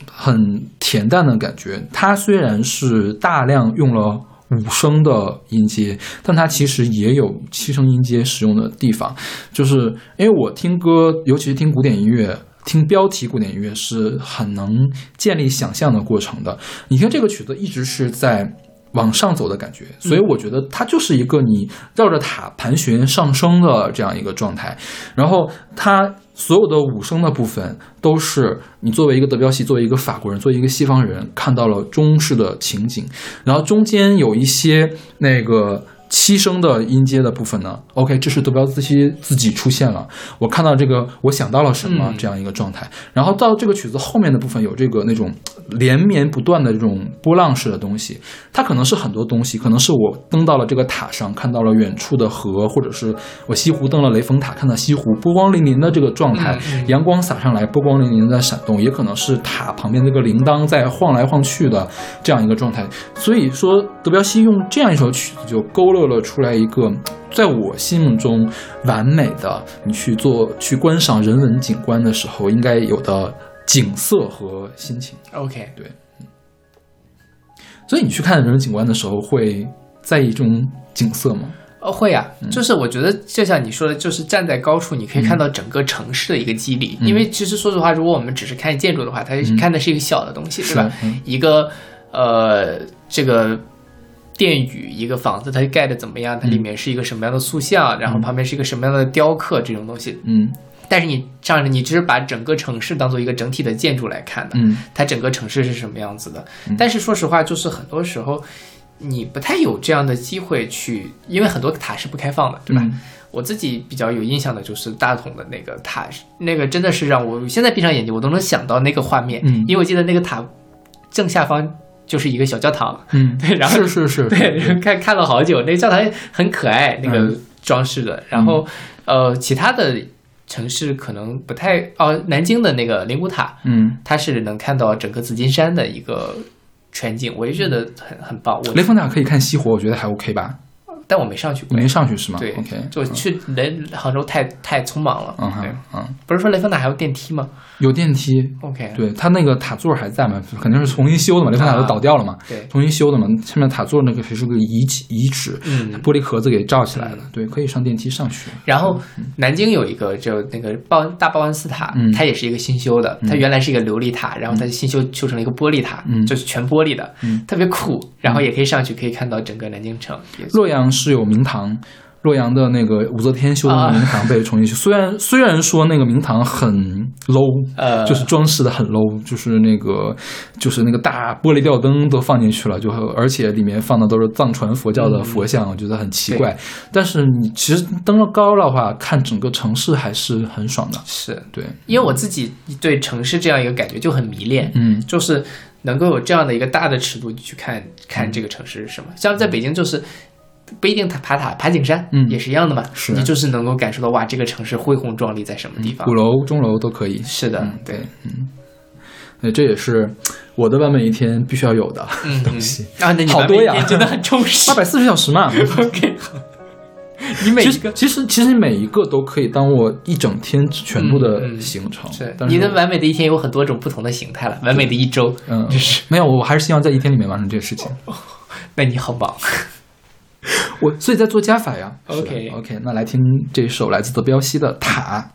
很恬淡的感觉。它虽然是大量用了五声的音阶，但它其实也有七声音阶使用的地方。就是因为我听歌，尤其是听古典音乐。听标题古典音乐是很能建立想象的过程的。你听这个曲子一直是在往上走的感觉，所以我觉得它就是一个你绕着塔盘旋上升的这样一个状态。然后它所有的五声的部分都是你作为一个德彪西，作为一个法国人，作为一个西方人看到了中式的情景，然后中间有一些那个。七声的音阶的部分呢？OK，这是德彪西自己出现了。我看到这个，我想到了什么嗯这样一个状态。然后到这个曲子后面的部分有这个那种连绵不断的这种波浪式的东西，它可能是很多东西，可能是我登到了这个塔上，看到了远处的河，或者是我西湖登了雷峰塔，看到西湖波光粼粼的这个状态，嗯嗯阳光洒上来，波光粼粼地在闪动，也可能是塔旁边那个铃铛在晃来晃去的这样一个状态。所以说，德彪西用这样一首曲子就勾勒了出来一个。在我心目中，完美的你去做去观赏人文景观的时候应该有的景色和心情。OK，对所以你去看人文景观的时候，会在意这种景色吗？哦，会啊，嗯就是我觉得就像你说的，就是站在高处，你可以看到整个城市的一个肌理。嗯因为其实说实话，如果我们只是看建筑的话，它看的是一个小的东西，对吧？嗯一个呃，这个殿宇，一个房子，它盖的怎么样？它里面是一个什么样的塑像？然后旁边是一个什么样的雕刻？这种东西。嗯但是你这样，你只是把整个城市当做一个整体的建筑来看的，嗯它整个城市是什么样子的。但是说实话，就是很多时候你不太有这样的机会去，因为很多塔是不开放的，对吧？嗯我自己比较有印象的就是大同的那个塔，那个真的是让我现在闭上眼睛我都能想到那个画面，嗯因为我记得那个塔正下方就是一个小教堂，嗯，对然后是是是，对，看 看了好久，那个教堂很可爱，那个嗯装饰的。然后呃，其他的城市可能不太哦，南京的那个灵谷塔，嗯，它是能看到整个紫金山的一个全景，我也觉得很很棒。我雷峰塔可以看西湖，我觉得还 OK 吧。但我没上去过。你没上去是吗？对，OK，就去雷杭州太太匆忙了。嗯对哼，嗯，不是说雷峰塔还有电梯吗有电梯，？OK，对，它那个塔座还在嘛，肯定是重新修的嘛，雷峰塔都倒掉了嘛，对，重新修的嘛，下面塔座那个是个遗迹遗址，嗯玻璃壳子给罩起来的，对，可以上电梯上去。然后南京有一个就那个报恩大报恩寺塔，嗯它也是一个新修的，它原来是一个琉璃塔，然后它新修修成了一个玻璃塔，嗯就是全玻璃的，嗯特别酷。然后也可以上去，可以看到整个南京城。洛阳是有明堂，洛阳的那个武则天修的那个明堂被重新修，虽然虽然说那个明堂很 low，呃，就是装饰的很 low，就是那个就是那个大玻璃吊灯都放进去了，就而且里面放的都是藏传佛教的佛像，我觉得很奇怪。但是你其实登了高的话，看整个城市还是很爽的。是对，因为我自己对城市这样一个感觉就很迷恋，嗯就是能够有这样的一个大的尺度去看看这个城市是什么。像在北京就是。不一定塔爬塔爬景山，嗯也是一样的嘛。是你就是能够感受到哇，这个城市恢宏壮丽在什么地方。鼓楼、钟楼都可以。是的，嗯对，嗯，对，这也是我的完美一天必须要有的嗯东西。啊，那你好多呀真的很充实八。百四十小时嘛，OK，你每一个其实其实每一个都可以当我一整天全部的行程。是你的完美的一天有很多种不同的形态了，完美的一周，嗯就是没有，我还是希望在一天里面完成这个事情。那你好棒。我所以在做加法呀。OK OK，那来听这首来自德彪西的《塔》。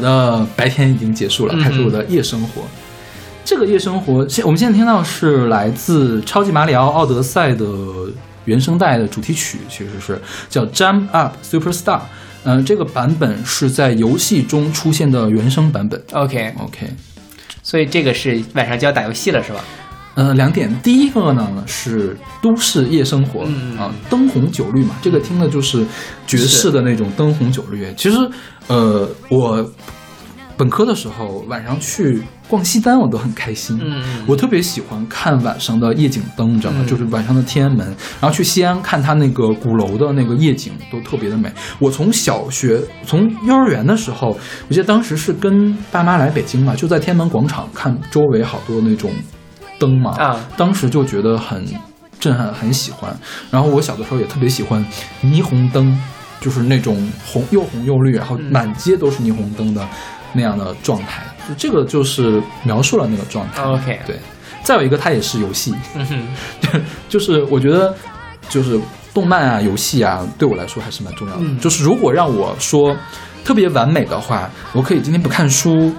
我的白天已经结束了，嗯开始我的夜生活。这个夜生活，现我们现在听到是来自《超级马里奥奥德赛》的原声带的主题曲，其实是叫《Jump Up Superstar》。嗯、这个版本是在游戏中出现的原声版本。OK，OK，所以这个是晚上就要打游戏了是吧？呃，两点，第一个呢是都市夜生活、嗯啊，灯红酒绿嘛，这个听的就是爵士的那种灯红酒绿。其实，呃，我本科的时候晚上去逛西单，我都很开心。嗯我特别喜欢看晚上的夜景灯，你知道吗？嗯就是晚上的天安门，然后去西安看它那个鼓楼的那个夜景，都特别的美。我从小学，从幼儿园的时候，我记得当时是跟爸妈来北京嘛，就在天安门广场看周围好多那种灯嘛，啊当时就觉得很震撼，很喜欢。然后我小的时候也特别喜欢霓虹灯，就是那种红又红又绿，然后嗯满街都是霓虹灯的那样的状态。就这个就是描述了那个状态。OK 对。再有一个，它也是游戏，嗯哼，就是我觉得，就是动漫啊、游戏啊，对我来说还是蛮重要的。嗯就是如果让我说特别完美的话，我可以今天不看书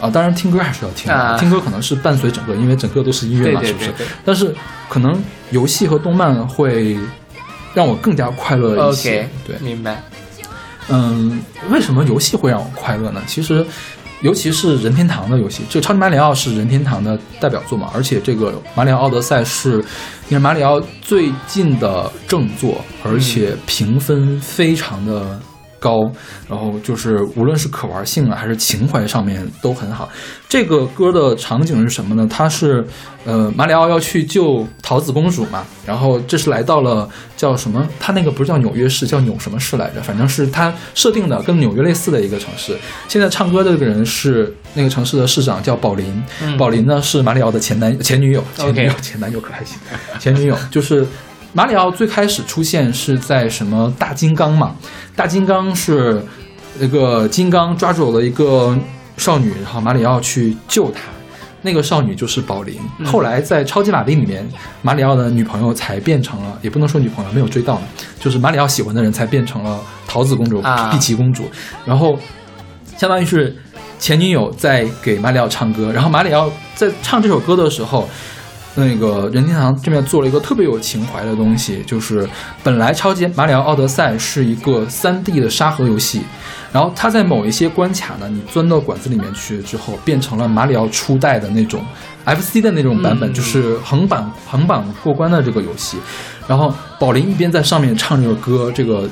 啊，当然听歌还是要听听歌可能是伴随整个，因为整个都是音乐嘛，对对是不是？但是可能游戏和动漫会让我更加快乐一些。对，明白。嗯，为什么游戏会让我快乐呢？其实，尤其是任天堂的游戏，这个《超级马里奥》是任天堂的代表作嘛，而且这个《马里奥奥德赛》是你看马里奥最近的正作，而且评分非常的高，然后就是无论是可玩性啊还是情怀上面都很好。这个歌的场景是什么呢？它是呃马里奥要去救桃子公主嘛，然后这是来到了叫什么？它那个不是叫纽约市，叫纽什么市来着？反正是它设定的跟纽约类似的一个城市。现在唱歌的这个人是那个城市的市长，叫宝林。嗯宝林呢是马里奥的前男前女友，前女友前男友可还行，前女友就是。马里奥最开始出现是在什么大金刚嘛？大金刚是那个金刚抓住了一个少女，然后马里奥去救她。那个少女就是宝琳。嗯后来在超级玛丽里面，马里奥的女朋友才变成了，也不能说女朋友，没有追到，就是马里奥喜欢的人才变成了桃子公主、啊碧琪公主。然后相当于是前女友在给马里奥唱歌，然后马里奥在唱这首歌的时候。那个任天堂这边做了一个特别有情怀的东西，就是本来《超级马里奥奥德赛》是一个 3D 的沙盒游戏，然后它在某一些关卡呢，你钻到管子里面去之后，变成了马里奥初代的那种 FC 的那种版本，嗯就是横版横版过关的这个游戏。然后宝林一边在上面唱这个歌，这个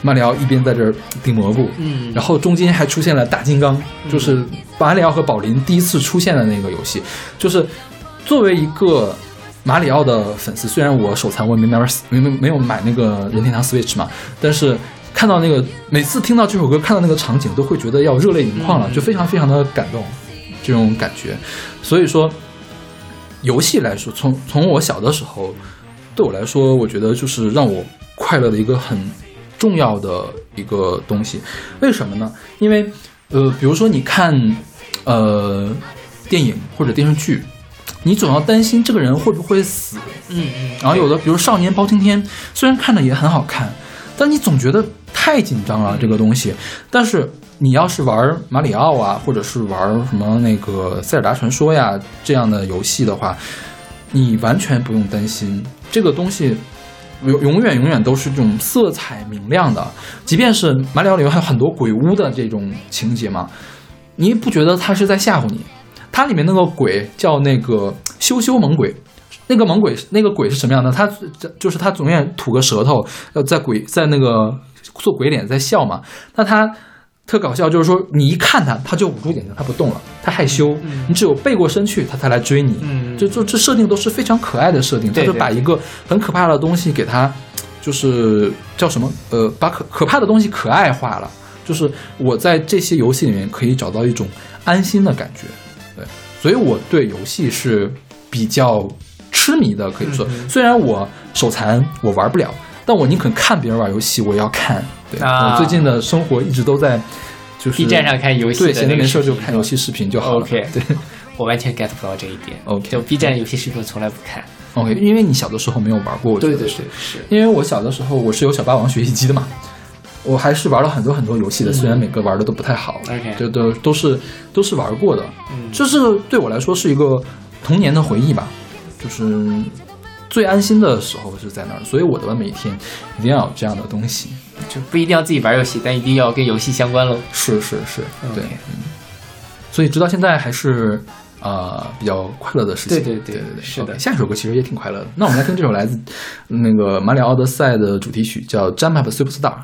马里奥一边在这儿顶蘑菇，嗯。然后中间还出现了大金刚，就是马里奥和宝林第一次出现的那个游戏，就是作为一个马里奥的粉丝，虽然我手残，我也没买没没没有买那个任天堂 Switch 嘛，但是看到那个每次听到这首歌，看到那个场景，都会觉得要热泪盈眶了，嗯就非常非常的感动，这种感觉。所以说，游戏来说，从从我小的时候，对我来说，我觉得就是让我快乐的一个很重要的一个东西。为什么呢？因为呃，比如说你看呃电影或者电视剧，你总要担心这个人会不会死。嗯嗯，然后有的，比如《少年包青天》，虽然看着也很好看，但你总觉得太紧张了这个东西。但是你要是玩马里奥啊，或者是玩什么那个塞尔达传说呀这样的游戏的话，你完全不用担心这个东西。永永远永远都是这种色彩明亮的，即便是马里奥里面还有很多鬼屋的这种情节嘛，你不觉得他是在吓唬你？它里面那个鬼叫那个羞羞猛鬼，那个猛鬼那个鬼是什么样的？他就是他总愿吐个舌头，呃在鬼在那个做鬼脸在笑嘛。那他特搞笑，就是说你一看他，他就捂住眼睛，他不动了，他害羞。嗯你只有背过身去，他才来追你。嗯就就这设定都是非常可爱的设定，他就把一个很可怕的东西给他，就是叫什么呃，把可可怕的东西可爱化了。就是我在这些游戏里面可以找到一种安心的感觉，对，所以我对游戏是比较痴迷的，可以说，嗯虽然我手残，我玩不了，但我宁肯看别人玩游戏，我也要看。对、啊我最近的生活一直都在就是 B 站上看游戏闲着没事就看游戏视频就好了。OK 对我完全 get 不到这一点。OK 就 B 站游戏视频我从来不看。，OK，因为你小的时候没有玩过，我觉得是。是。因为我小的时候我是有小霸王学习机的嘛，我还是玩了很多很多游戏的虽然每个玩的都不太好对对都是都是玩过的。嗯。就是对我来说是一个童年的回忆吧就是最安心的时候是在那儿所以我的每一天一定要有这样的东西。就不一定要自己玩游戏但一定要跟游戏相关喽。是是是对嗯。所以直到现在还是呃比较快乐的事情。对对对是的。下一首歌其实也挺快乐的。那我们来听这首来自那个马里奥德赛的主题曲叫 jump up superstar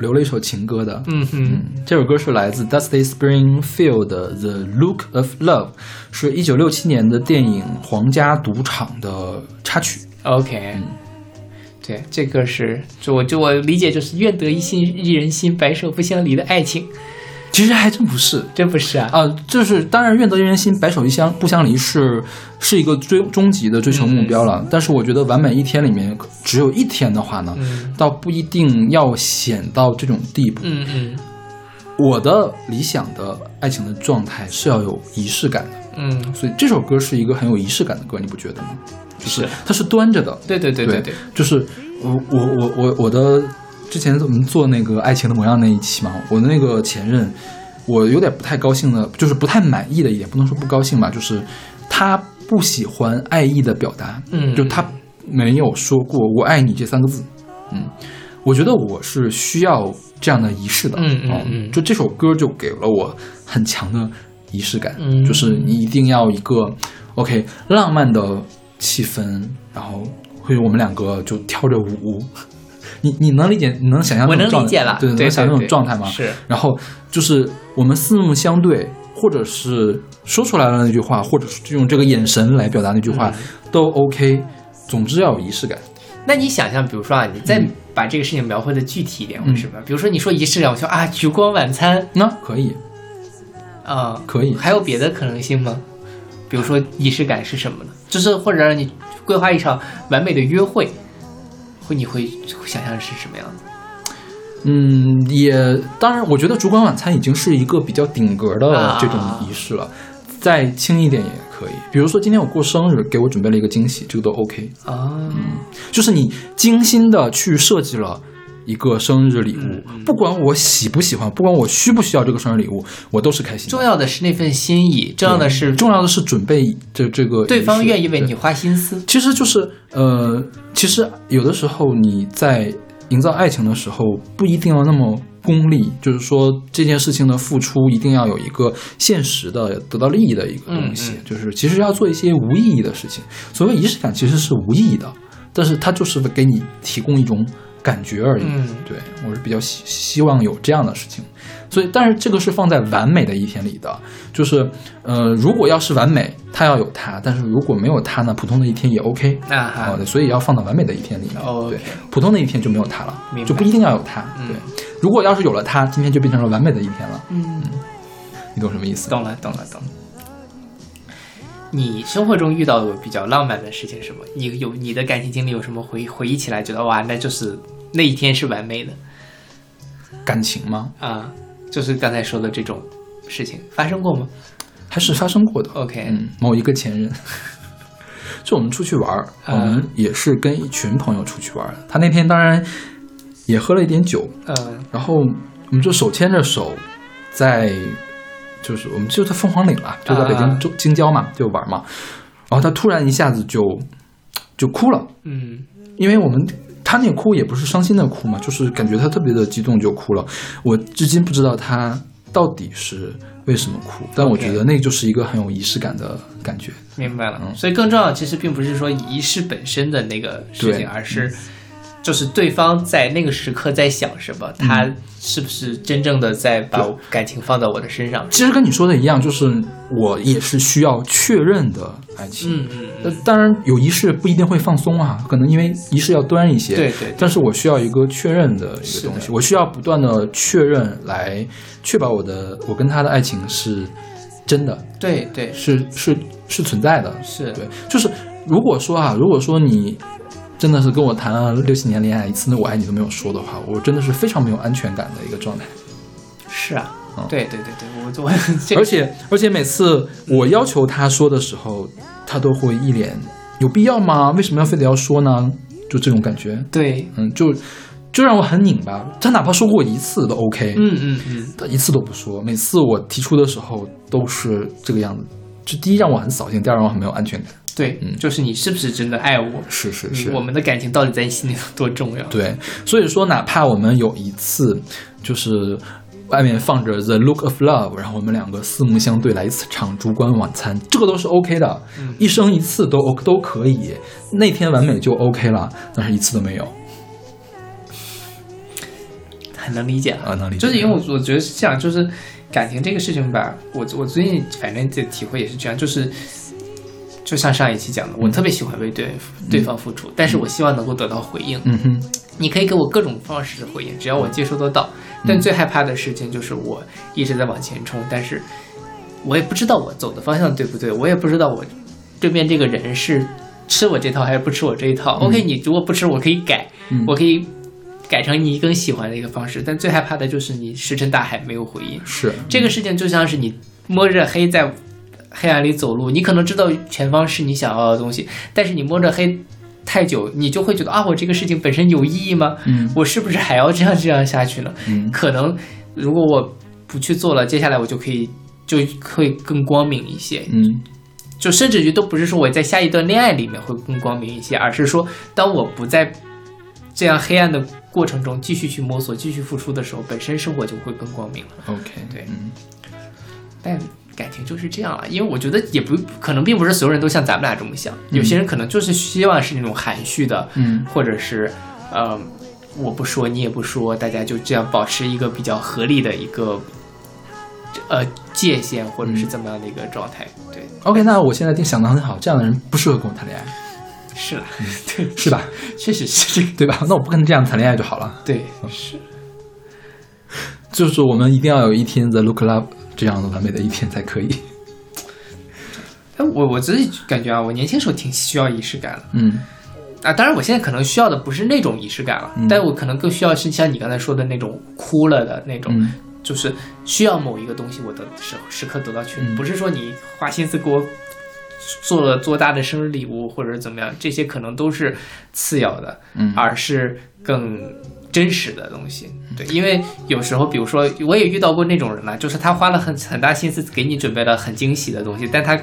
留了一首情歌的。嗯哼，这首歌是来自 Dusty Springfield 的《The Look of Love》，是一九六七年的电影《皇家赌场》的插曲。OK，、对，这个是就我就我理解就是愿得一心一人心，白首不相离的爱情，其实还真不是 真不是啊？啊、就是当然愿得一人心，白首一相不相离是是一个追终极的追求目标了。但是我觉得完美一天里面只有一天的话呢，嗯倒不一定要显到这种地步。嗯嗯我的理想的爱情的状态是要有仪式感的，嗯，所以这首歌是一个很有仪式感的歌，你不觉得吗？就是是它是端着的，对对对对对，就是我我我我我的之前我们做那个爱情的模样那一期嘛，我的那个前任，我有点不太高兴的，就是不太满意的一点，不能说不高兴吧，就是他不喜欢爱意的表达，嗯。就他没有说过“我爱你”这三个字，嗯，我觉得我是需要这样的仪式的，嗯嗯哦嗯。就这首歌就给了我很强的仪式感，嗯。就是你一定要一个 OK 浪漫的气氛，然后会我们两个就跳着舞。你你能理解，你能想象我能理解了，对，对能想象那种状态吗？是，然后就是我们四目相对，或者是说出来了那句话，或者是用这个眼神来表达那句话，嗯都 OK。总之要有仪式感。那你想象，比如说啊，你再嗯把这个事情描绘的具体一点，为什么？比如说你说仪式感，我说啊，烛光晚餐那可以，啊，可以还有别的可能性吗？比如说仪式感是什么呢？就是或者让你规划一场完美的约会，会你会想象是什么样子？嗯，也当然，我觉得烛光晚餐已经是一个比较顶格的这种仪式了，再轻一点也可以。比如说今天我过生日，给我准备了一个惊喜，这个都 OK。啊，就是你精心的去设计了一个生日礼物，嗯不管我喜不喜欢，不管我需不需要这个生日礼物，我都是开心的。重要的是那份心意，重要的是重要的是准备这这个对方愿意为你花心思。其实就是呃，其实有的时候你在营造爱情的时候，不一定要那么功利，就是说这件事情的付出一定要有一个现实的得到利益的一个东西，嗯嗯就是其实要做一些无意义的事情。所谓仪式感其实是无意义的，但是它就是给你提供一种感觉而已。嗯对我是比较希希望有这样的事情。所以，但是这个是放在完美的一天里的，就是，呃，如果要是完美，它要有它；但是如果没有它呢，普通的一天也 OK。啊哈哦，对，所以要放到完美的一天里面。哦对普通的一天就没有它了就不一定要有它。嗯对，如果要是有了它，今天就变成了完美的一天了。嗯，你懂什么意思？懂了，懂了，懂了。你生活中遇到过比较浪漫的事情是什么？你有你的感情经历有什么回回忆起来觉得哇，那就是那一天是完美的感情吗？啊？就是刚才说的这种事情发生过吗还是发生过的。？OK，嗯，某一个前任，就我们出去玩儿，我嗯们也是跟一群朋友出去玩儿。他那天当然也喝了一点酒，嗯然后我们就手牵着手，在就是我们就在凤凰岭了，就在北啊京中京郊嘛，就玩嘛。然后他突然一下子就就哭了，嗯因为我们他那个哭也不是伤心的哭嘛，就是感觉他特别的激动就哭了。我至今不知道他到底是为什么哭，但我觉得那就是一个很有仪式感的感觉。明白了。嗯所以更重要的其实并不是说仪式本身的那个事情，而是就是对方在那个时刻在想什么，嗯他是不是真正的在把感情放到我的身上？其实跟你说的一样，就是我也是需要确认的爱情。嗯嗯呃，当然有仪式不一定会放松啊，可能因为仪式要端一些。对对对但是我需要一个确认的一个东西，我需要不断的确认来确保我的我跟他的爱情是真的，对对是是是存在的。是对，就是如果说啊，如果说你真的是跟我谈了六七年恋爱，一次那我爱你都没有说的话，我真的是非常没有安全感的一个状态。是啊嗯，对对对对，我我这个而且 而且每次我要求他说的时候，他都会一脸有必要吗？为什么要非得要说呢？就这种感觉，对，嗯，就就让我很拧巴。他哪怕说过一次都 OK，嗯嗯嗯，他一次都不说。每次我提出的时候都是这个样子，就第一让我很扫兴，第二让我很没有安全感。对，嗯就是你是不是真的爱我？是是是，我们的感情到底在你心里有多重要？对，所以说哪怕我们有一次就是。外面放着《The Look of Love》，然后我们两个四目相对来一次场烛光晚餐，这个都是 OK 的，一生一次都 O 都可以，那天完美就 OK 了，但是一次都没有。很能理解了啊能理解就是因为我我觉得是这样，就是感情这个事情吧，我我最近反正的体会也是这样，就是就像上一期讲的，我特别喜欢为对对方付出，但是我希望能够得到回应。嗯哼，你可以给我各种方式的回应，只要我接收得到。但最害怕的事情就是我一直在往前冲，但是我也不知道我走的方向对不对，我也不知道我对面这个人是吃我这套还是不吃我这一套。OK，你如果不吃，我可以改，嗯我可以改成你更喜欢的一个方式。但最害怕的就是你石沉大海没有回应。是这个事情就像是你摸着黑在黑暗里走路，你可能知道前方是你想要的东西，但是你摸着黑太久，你就会觉得啊，我这个事情本身有意义吗？嗯我是不是还要这样这样下去呢？嗯可能如果我不去做了，接下来我就可以就会更光明一些。嗯就甚至于都不是说我在下一段恋爱里面会更光明一些，而是说当我不在这样黑暗的过程中继续去摸索、继续付出的时候，本身生活就会更光明了。，OK，对嗯但感情就是这样了，因为我觉得也不可能，并不是所有人都像咱们俩这么想，有些人可能就是希望是那种含蓄的，嗯或者是呃，我不说你也不说，大家就这样保持一个比较合理的一个呃界限，或者是怎么样的一个状态。对，，OK，那我现在定想的很好，这样的人不适合跟我谈恋爱，是了，对，是吧？确实是这个，对吧？那我不跟他这样谈恋爱就好了。对，是。就是我们一定要有一天 The Look Love 这样的完美的一天才可以。哎，我我自己感觉啊，我年轻时候挺需要仪式感的。嗯。啊。当然，我现在可能需要的不是那种仪式感了，嗯。但我可能更需要是像你刚才说的那种哭了的那种，嗯。就是需要某一个东西，我的时时刻得到确认，嗯。不是说你花心思给我做了多大的生日礼物，或者是怎么样，这些可能都是次要的，嗯。而是更真实的东西。对，因为有时候，比如说，我也遇到过那种人嘛，就是他花了很很大心思给你准备了很惊喜的东西，但他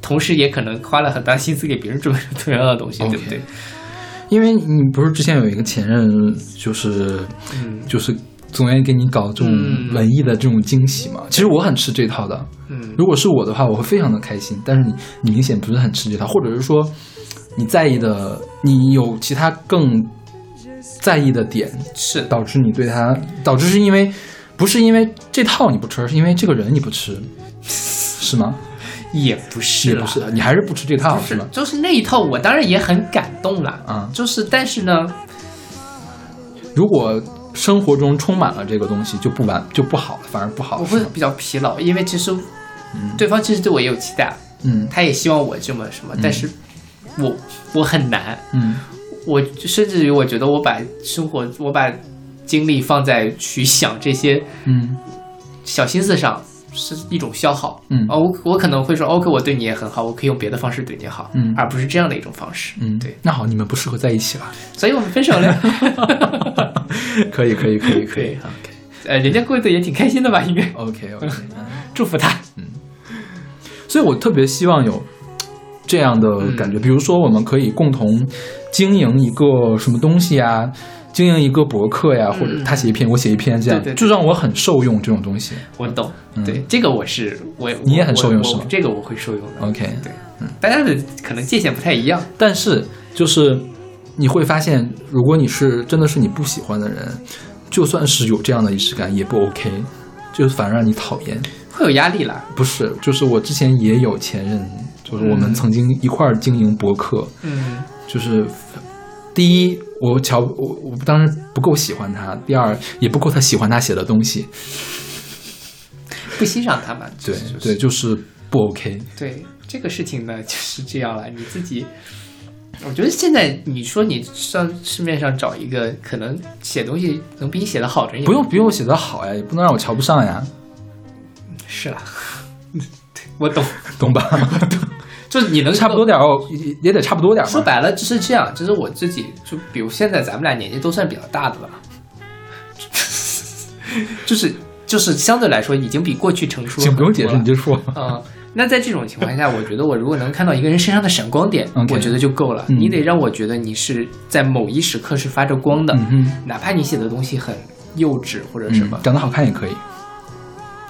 同时也可能花了很大心思给别人准备了同样的东西，对不对？因为你不是之前有一个前任，就是嗯就是总愿意给你搞这种嗯文艺的这种惊喜嘛。其实我很吃这套的，嗯如果是我的话，我会非常的开心。但是你你明显不是很吃这套，或者是说你在意的，你有其他更在意的点，是导致你对他，导致是因为不是因为这套你不吃，而是因为这个人你不吃，是吗？也不是啦也不是，你还是不吃这套就是吗？就是那一套，我当然也很感动啦。啊就是但是呢，如果生活中充满了这个东西，就不完就不好了，反而不好。我会比较疲劳，因为其实对方其实对我也有期待，嗯他也希望我这么什么，但是我我很难，嗯我甚至于我觉得我把生活我把精力放在去想这些嗯小心思上。是一种消耗，嗯哦，我我可能会说，OK，我对你也很好，我可以用别的方式对你好，嗯而不是这样的一种方式，嗯，对，那好，你们不适合在一起了。所以我们分手了，可以可以可以可以 OK，。呃，人家过得也挺开心的吧？应该 OK OK，祝福他，嗯所以我特别希望有这样的感嗯觉，比如说我们可以共同经营一个什么东西啊，经营一个博客呀，或者他写一篇，我写一篇，这样就让我很受用这种东西。我懂，对这个我是我嗯你也很受用是吗这个我会受用的。OK，对，嗯，大家的可能界限不太一样。但是就是你会发现，如果你是真的是你不喜欢的人，就算是有这样的仪式感也不 OK，就是反而让你讨厌。会有压力啦。不是，就是我之前也有前任，就是我们嗯曾经一块儿经营博客，嗯就是第一，我瞧我我当时不够喜欢他；第二，也不够他喜欢他写的东西。不欣赏他吧。对就是对，就是不 OK。对这个事情呢，就是这样了。你自己，我觉得现在你说你上市面上找一个可能写东西能比你写的好的人，不用比我写的好呀，也不能让我瞧不上呀，是啦。我懂，懂吧？就是你能差不多点儿哦，也也得差不多点儿。说白了就是这样，就是我自己，就比如现在咱们俩年纪都算比较大的了，就是就是相对来说已经比过去成熟了。不用解释，你就说。嗯，那在这种情况下，我觉得我如果能看到一个人身上的闪光点我觉得就够了。嗯你得让我觉得你是在某一时刻是发着光的，嗯，哪怕你写的东西很幼稚或者什么，嗯，长得好看也可以，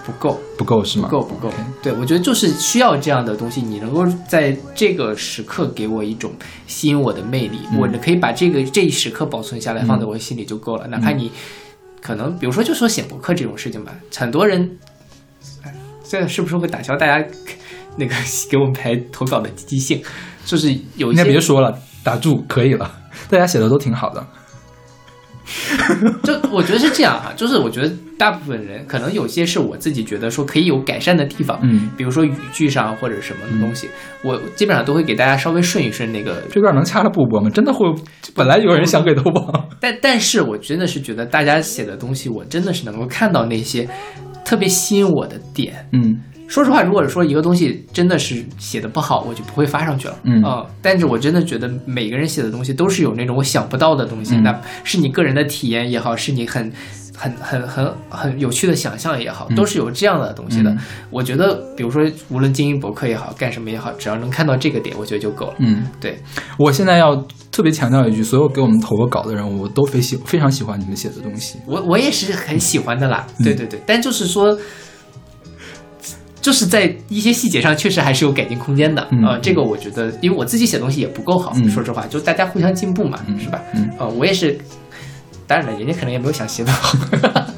不够。不够是吗？不够不够对我觉得就是需要这样的东西，你能够在这个时刻给我一种吸引我的魅力，嗯我可以把这个这一时刻保存下来，放在我心里就够了。哪怕你可能比如说就说写博客这种事情吧，很多人，哎这是不是会打消大家那个给我们排投稿的积极性？就是有一那些别说了，打住可以了，大家写的都挺好的。就我觉得是这样哈，就是我觉得大部分人可能有些是我自己觉得说可以有改善的地方，嗯，比如说语句上或者什么的东西，我基本上都会给大家稍微顺一顺那个。这段能掐了不播吗？真的会，本来有人想给都播，但但是我真的是觉得大家写的东西，我真的是能够看到那些特别吸引我的点。嗯说实话，如果说一个东西真的是写的不好，我就不会发上去了。嗯呃但是我真的觉得每个人写的东西都是有那种我想不到的东西，嗯那是你个人的体验也好，是你很。很很很很有趣的想象也好，都是有这样的东西的。嗯我觉得，比如说，无论经营博客也好，干什么也好，只要能看到这个点，我觉得就够了。嗯，对，我现在要特别强调一句，所有给我们投过稿的人，我都非喜非常喜欢你们写的东西。我我也是很喜欢的啦。嗯对对对，但就是说，就是在一些细节上确实还是有改进空间的。嗯呃，这个我觉得，因为我自己写东西也不够好，嗯说实话，就大家互相进步嘛，嗯是吧？嗯呃，我也是，当然了，人家可能也没有想写的好，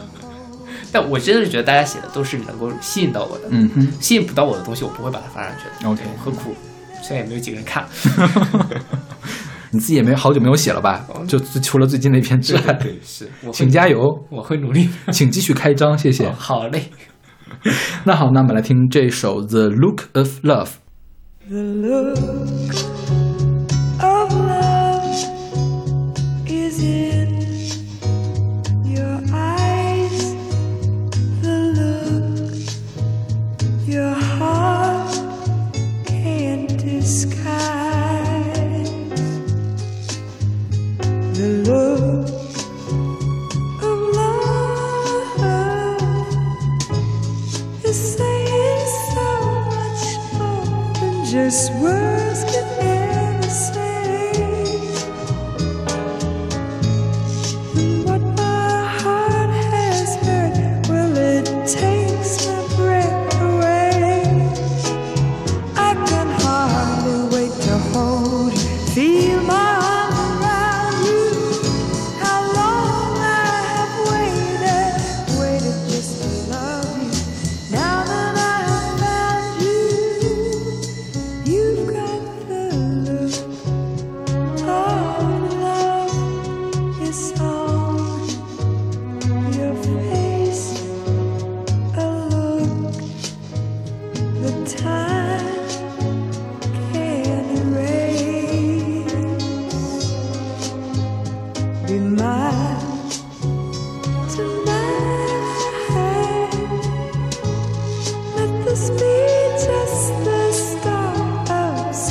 但我真的是觉得大家写的都是能够吸引到我的，嗯哼吸引不到我的东西，我不会把它发上去的。，OK，何苦？现在也没有几个人看。你自己也没好久没有写了吧？就就除了最近那篇之外，对，是，我会请加油，我会努力。请继续开张，谢谢。哦好嘞。那好，那我们来听这首《The Look of Love》。 The look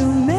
to me.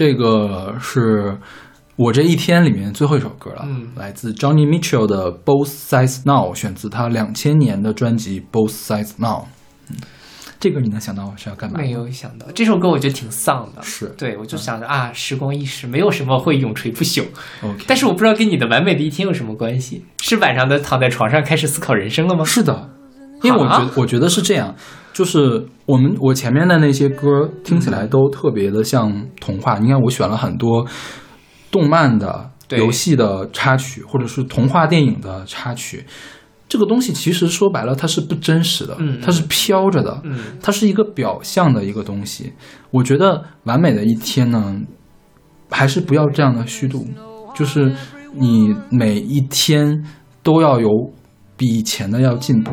这个是我这一天里面最后一首歌了，嗯来自 Johnny Mitchell 的 Both Sides Now，选自他两千年的专辑 Both Sides Now。嗯，这个你能想到是要干嘛？没有想到这首歌，我觉得挺丧的。是对，我就想着啊，时光易逝，没有什么会永垂不朽。OK，但是我不知道跟你的完美的一天有什么关系？是晚上的躺在床上开始思考人生了吗？是的，因为我觉啊得我觉得是这样，就是我们我前面的那些歌听起来都特别的像童话。你看，我选了很多动漫的、游戏的插曲，或者是童话电影的插曲。这个东西其实说白了，它是不真实的，嗯它是飘着的，嗯它是一个表象的一个东西。我觉得完美的一天呢，还是不要这样的虚度，就是你每一天都要有比以前的要进步。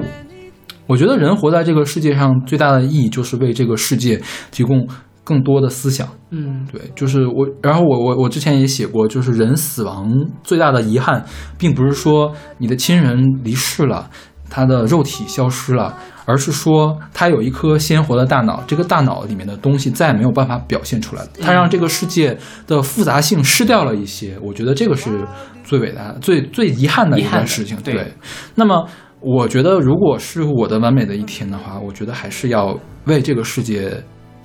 我觉得人活在这个世界上最大的意义就是为这个世界提供更多的思想。嗯对，就是我，然后我我我之前也写过，就是人死亡最大的遗憾，并不是说你的亲人离世了，他的肉体消失了，而是说他有一颗鲜活的大脑，这个大脑里面的东西再也没有办法表现出来了，他让这个世界的复杂性失掉了一些。我觉得这个是最伟大、最最遗憾的一件事情。对那么我觉得，如果是我的完美的一天的话，我觉得还是要为这个世界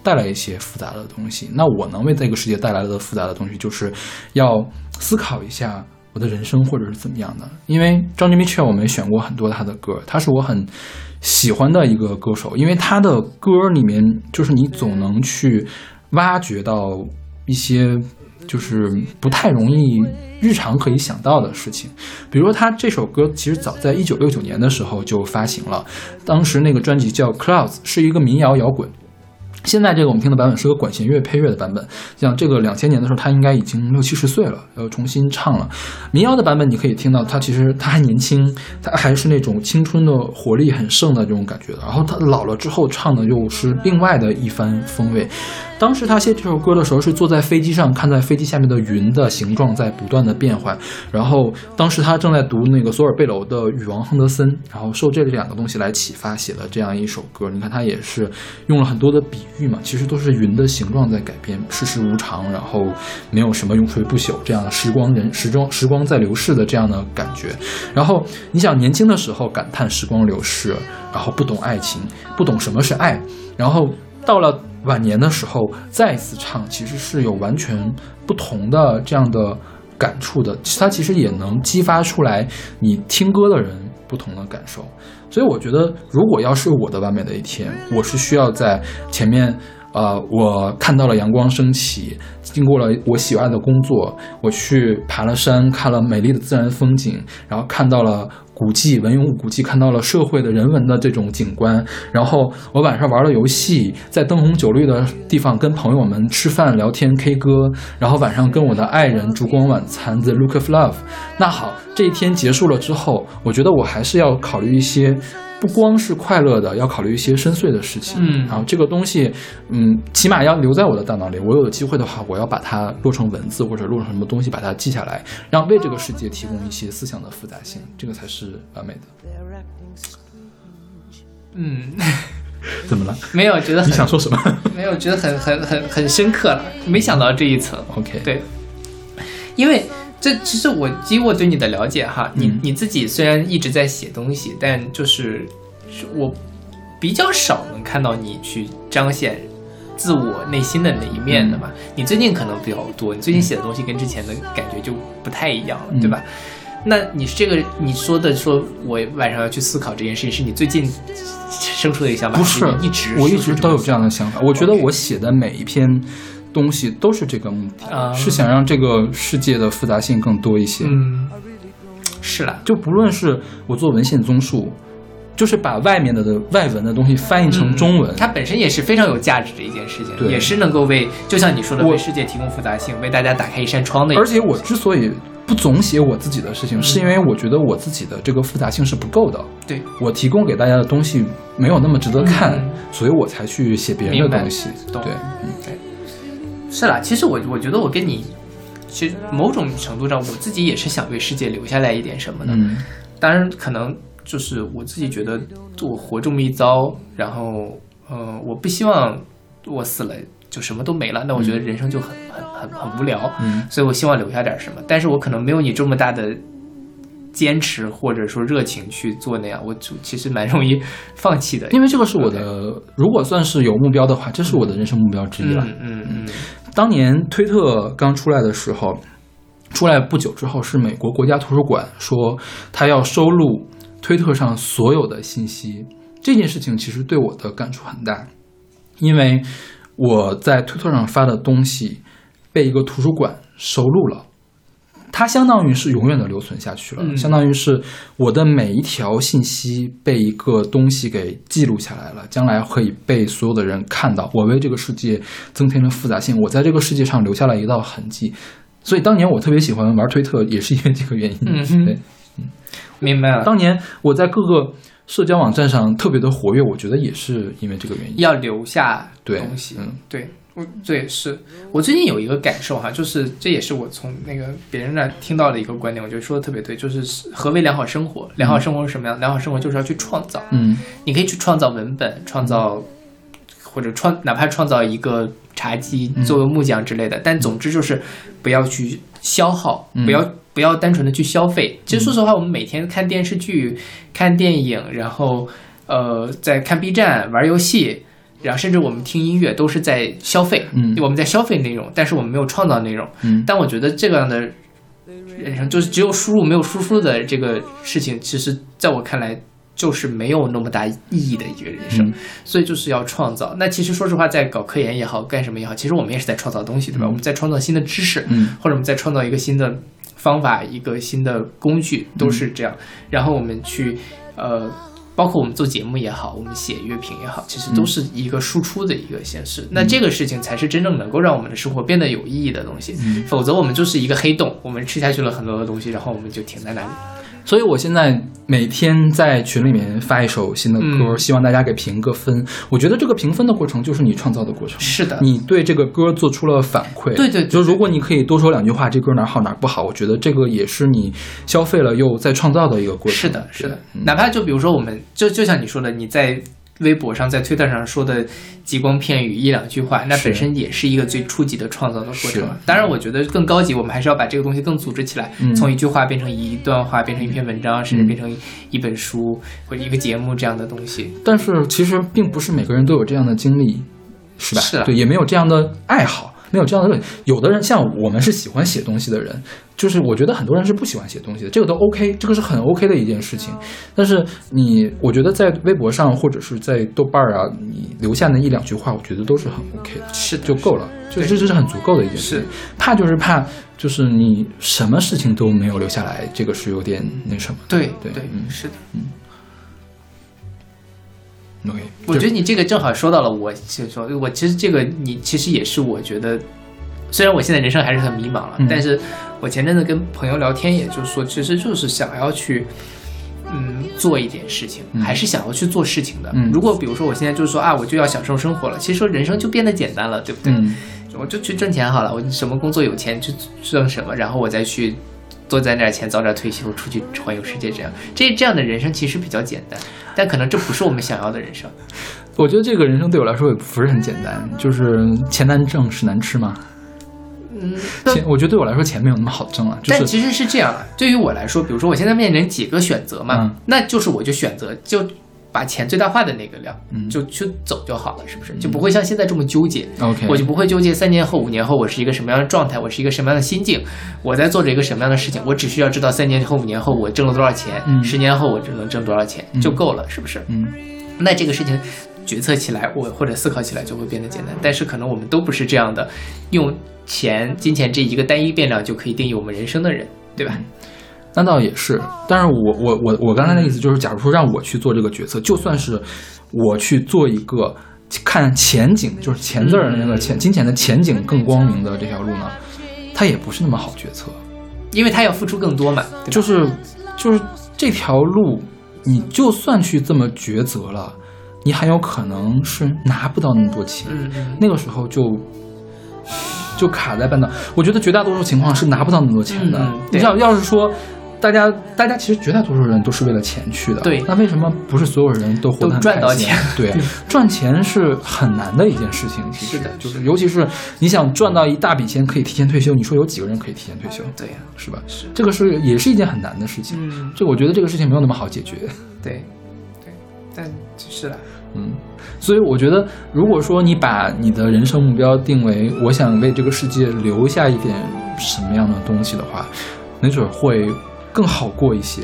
带来一些复杂的东西。那我能为这个世界带来的复杂的东西，就是要思考一下我的人生或者是怎么样的。因为 Johnny Mitchell 我们选过很多他的歌，他是我很喜欢的一个歌手，因为他的歌里面就是你总能去挖掘到一些就是不太容易日常可以想到的事情。比如说他这首歌其实早在一九六九年的时候就发行了，当时那个专辑叫《Clouds》，是一个民谣摇滚。现在这个我们听的版本是个管弦乐配乐的版本，像这个两千年的时候，他应该已经六七十岁了，要重新唱了。民谣的版本你可以听到，他其实他还年轻，他还是那种青春的活力很盛的这种感觉的。然后他老了之后唱的又是另外的一番风味。当时他写这首歌的时候是坐在飞机上，看在飞机下面的云的形状在不断的变换。然后当时他正在读那个索尔贝楼的《女王亨德森》，然后受这两个东西来启发写了这样一首歌。你看他也是用了很多的比喻嘛，其实都是云的形状在改变，世事无常，然后没有什么永垂不朽这样的时光人时光时光在流逝的这样的感觉。然后你想年轻的时候感叹时光流逝，然后不懂爱情，不懂什么是爱，然后到了晚年的时候再一次唱，其实是有完全不同的这样的感触的。它其实也能激发出来你听歌的人不同的感受。所以我觉得，如果要是我的完美的一天，我是需要在前面。呃，我看到了阳光升起，经过了我喜爱的工作，我去爬了山，看了美丽的自然风景，然后看到了古迹、文咏古迹，看到了社会的人文的这种景观，然后我晚上玩了游戏，在灯红酒绿的地方跟朋友们吃饭、聊天、K 歌，然后晚上跟我的爱人烛光晚餐，The Look of Love。那好，这一天结束了之后，我觉得我还是要考虑一些。不光是快乐的，要考虑一些深邃的事情。嗯然后这个东西，嗯，起码要留在我的大脑里。我有机会的话，我要把它录成文字或者录成什么东西，把它记下来，让为这个世界提供一些思想的复杂性，这个才是完美的。嗯，怎么了？没有觉得你很想说什么 没有觉得很很很很深刻了，没想到这一层。？OK，，对，因为这其实我以我对你的了解哈，你嗯你自己虽然一直在写东西，但就是是我比较少能看到你去彰显自我内心的那一面的嘛。嗯你最近可能比较多，你最近写的东西跟之前的感觉就不太一样了，嗯对吧？那你这个你说的说我晚上要去思考这件事情，是你最近生出的一个想法，不是一直我一直都有这样。的想法。我觉得我写的每一篇东西都是这个目的，啊。是想让这个世界的复杂性更多一些。嗯，是啦，就不论是我做文献综述，就是把外面的的外文的东西翻译成中文，嗯它本身也是非常有价值的一件事情，对。也是能够为，就像你说的，为世界提供复杂性，为大家打开一扇窗的一。而且我之所以不总写我自己的事情，是因为我觉得我自己的这个复杂性是不够的。对，我提供给大家的东西没有那么值得看，嗯。所以我才去写别人的东西。对，嗯。对，是啦，其实我我觉得我跟你，其实某种程度上，我自己也是想为世界留下来一点什么的。嗯当然，可能就是我自己觉得我活这么一遭，然后，呃，我不希望我死了就什么都没了，那我觉得人生就很很很很无聊。嗯所以我希望留下点什么，但是我可能没有你这么大的坚持或者说热情去做那样，我就其实蛮容易放弃的。因为这个是我的，如果算是有目标的话，这是我的人生目标之一了。嗯嗯嗯当年推特刚出来的时候，出来不久之后，是美国国家图书馆说他要收录推特上所有的信息。这件事情其实对我的感触很大，因为我在推特上发的东西被一个图书馆收录了。它相当于是永远的留存下去了，嗯相当于是我的每一条信息被一个东西给记录下来了，将来可以被所有的人看到。我为这个世界增添了复杂性，我在这个世界上留下了一道痕迹。所以当年我特别喜欢玩推特，也是因为这个原因。嗯哼对，明白了。当年我在各个社交网站上特别的活跃，我觉得也是因为这个原因。要留下对东西，嗯对，我对是我最近有一个感受哈，就是这也是我从那个别人那儿听到的一个观点，我觉得说的特别对，就是何为良好生活？良好生活是什么样？良好生活就是要去创造，嗯你可以去创造文本，创造或者创哪怕创造一个茶几嗯做个木匠之类的，但总之就是不要去消耗，嗯不要不要单纯的去消费。其实说实话，我们每天看电视剧、看电影，然后呃在看 B 站、玩游戏。然后甚至我们听音乐都是在消费，嗯我们在消费内容，但是我们没有创造内容。嗯但我觉得这样的人生就是只有输入没有输出的这个事情，其实在我看来就是没有那么大意义的一个人生。嗯所以就是要创造。那其实说实话，在搞科研也好，干什么也好，其实我们也是在创造东西，对吧？我们在创造新的知识，嗯或者我们在创造一个新的方法、一个新的工具，都是这样。然后我们去呃。包括我们做节目也好，我们写乐评也好，其实都是一个输出的一个形式。那这个事情才是真正能够让我们的生活变得有意义的东西。否则，我们就是一个黑洞，我们吃下去了很多的东西，然后我们就停在那里。所以我现在每天在群里面发一首新的歌，嗯希望大家给评个分。我觉得这个评分的过程就是你创造的过程。是的，你对这个歌做出了反馈，对对对就如果你可以多说两句话，这歌哪儿好哪儿不好，我觉得这个也是你消费了又在创造的一个过程。是的，是的，嗯哪怕就比如说我们就就像你说的，你在微博上、在推特上说的极光片语一两句话，那本身也是一个最初级的创造的过程。当然，我觉得更高级，我们还是要把这个东西更组织起来，嗯从一句话变成一段话，变成一篇文章，甚至嗯变成一本书或者一个节目这样的东西。但是其实并不是每个人都有这样的经历，是吧？是啊对，也没有这样的爱好，没有这样的。有的人像我们是喜欢写东西的人，就是我觉得很多人是不喜欢写东西的，这个都 OK，这个是很 OK 的一件事情。但是你，我觉得在微博上或者是在豆瓣儿啊，你留下那一两句话，我觉得都是很 OK 的，是的就够了，就对这这是很足够的一件事情是。怕就是怕，就是你什么事情都没有留下来，这个是有点那什么。对对，对嗯是的。嗯 OK，我觉得你这个正好说到了我，就说我其实这个你其实也是我觉得，虽然我现在人生还是很迷茫了，嗯但是我前阵子跟朋友聊天，也就是说，其实就是想要去。嗯，做一点事情，嗯还是想要去做事情的。嗯如果比如说我现在就是说啊，我就要享受生活了，其实说人生就变得简单了，对不对？嗯我就去挣钱好了，我什么工作有钱去挣什么，然后我再去多攒点钱，早点退休，出去环游世界，这样这这样的人生其实比较简单，但可能这不是我们想要的人生。我觉得这个人生对我来说也不是很简单，就是钱难挣，屎难吃嘛。嗯，钱，我觉得对我来说钱没有那么好挣啊，就是但其实是这样啊，对于我来说，比如说我现在面临几个选择嘛，嗯那就是我就选择就把钱最大化的那个量，嗯就去走就好了，是不是？就不会像现在这么纠结。OK，我就不会纠结三年后、五年后我是一个什么样的状态，我是一个什么样的心境，我在做着一个什么样的事情，我只需要知道三年后、五年后我挣了多少钱，嗯十年后我只能挣多少钱、就够了，是不是？嗯那这个事情决策起来，我或者思考起来就会变得简单。但是可能我们都不是这样的，用钱、金钱这一个单一变量就可以定义我们人生的人，对吧？那倒也是，但是我我我我刚才的意思就是，假如说让我去做这个决策，就算是我去做一个看前景，就是钱字儿的那个钱，金钱的前景更光明的这条路呢，它也不是那么好决策。因为他要付出更多嘛，就是就是这条路，你就算去这么抉择了，你很有可能是拿不到那么多钱。嗯嗯，那个时候就就卡在半岛。我觉得绝大多数情况是拿不到那么多钱的。你像，要是说大家大家其实绝大多数人都是为了钱去的，对那为什么不是所有人都活得很都赚到钱对，赚钱是很难的一件事情，其实是的就是尤其是你想赚到一大笔钱可以提前退休，你说有几个人可以提前退休？对呀、是吧？是这个是也是一件很难的事情。嗯，这我觉得这个事情没有那么好解决。对，对，但是啦，嗯，所以我觉得，如果说你把你的人生目标定为我想为这个世界留下一点什么样的东西的话，没准会更好过一些。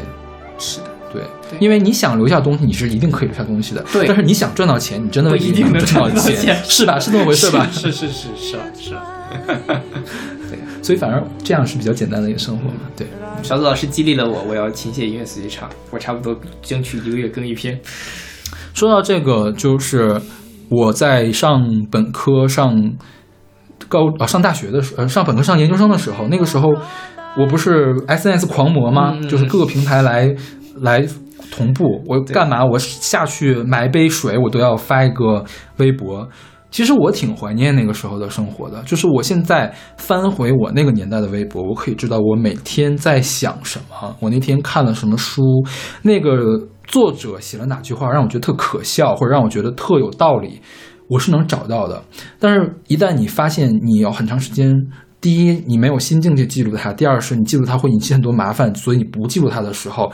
是的，对，因为你想留下东西，你是一定可以留下东西的。对但是你想赚到钱，你真的不一定能赚到钱是吧？是这么回事吧？是是是是啊是啊。所以反而这样是比较简单的一个生活嘛。对，小左老师激励了我，我要勤写音乐随机场，我差不多争取一个月更一篇。说到这个，就是我在上本科、上高啊上大学的时候，呃，上本科、上研究生的时候，那个时候我不是 SNS 狂魔吗？嗯就是各个平台来来同步，我干嘛？我下去买杯水，我都要发一个微博。其实我挺怀念那个时候的生活的，就是我现在翻回我那个年代的微博，我可以知道我每天在想什么，我那天看了什么书，那个作者写了哪句话让我觉得特可笑，或者让我觉得特有道理，我是能找到的。但是，一旦你发现你有很长时间，第一你没有心境去记录它，第二是你记录它会引起很多麻烦，所以你不记录它的时候，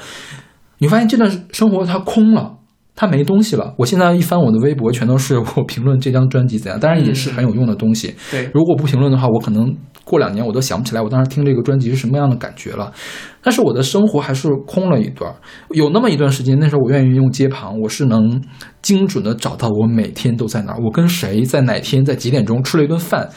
你发现这段生活它空了。它没东西了。我现在一翻我的微博，全都是 我评论这张专辑怎样，当然也是很有用的东西。对，如果不评论的话，我可能过两年我都想不起来我当时听这个专辑是什么样的感觉了。但是我的生活还是空了一段，有那么一段时间，那时候我愿意用街旁，我是能精准的找到我每天都在哪儿，我跟谁在哪天在几点钟吃了一顿饭。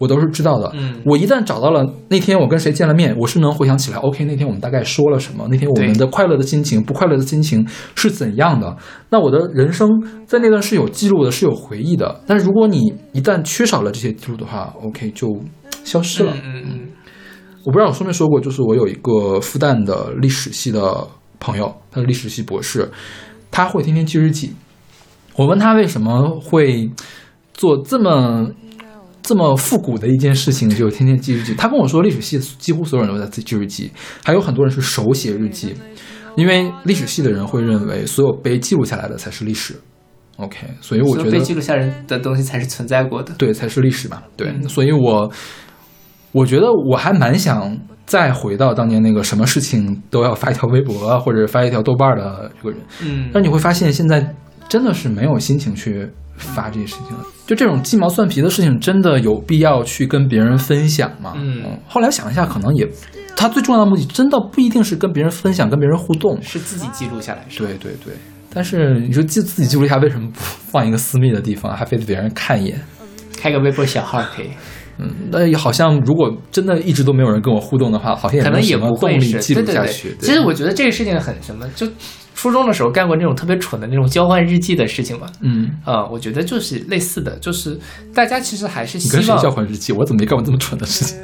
我都是知道的。嗯我一旦找到了那天我跟谁见了面，我是能回想起来，OK，那天我们大概说了什么，那天我们的快乐的心情、不快乐的心情是怎样的。那我的人生在那段是有记录的，是有回忆的。但是如果你一旦缺少了这些记录的话，OK，就消失了。嗯嗯嗯，我不知道我说没说过，就是我有一个复旦的历史系的朋友，他是历史系博士，他会天天记日记。我问他为什么会做这么这么复古的一件事情，就天天记日记。他跟我说，历史系几乎所有人都在记日记，还有很多人是手写日记，因为历史系的人会认为所有被记录下来的才是历史。OK，所以我觉得被记录下来的东西才是存在过的。对，才是历史嘛。对，嗯所以我我觉得我还蛮想再回到当年那个什么事情都要发一条微博啊或者发一条豆瓣儿的这个人，嗯，但你会发现现在真的是没有心情去发这些事情了。就这种鸡毛蒜皮的事情，真的有必要去跟别人分享吗？嗯后来想一下，可能也，他最重要的目的真的不一定是跟别人分享、跟别人互动。是自己记录下来是？对对对。但是你说记自己记录一下，为什么不放一个私密的地方，还非得别人看一眼？开个微博小号可以，嗯，那也好像如果真的一直都没有人跟我互动的话，好像也可能也没有什么不会是。动力记对对对录下去。，其实我觉得这个事情很什么，就初中的时候干过那种特别蠢的那种交换日记的事情嘛。嗯，啊、我觉得就是类似的，就是大家其实还是希你跟谁交换日记？我怎么没干过这么蠢的事情？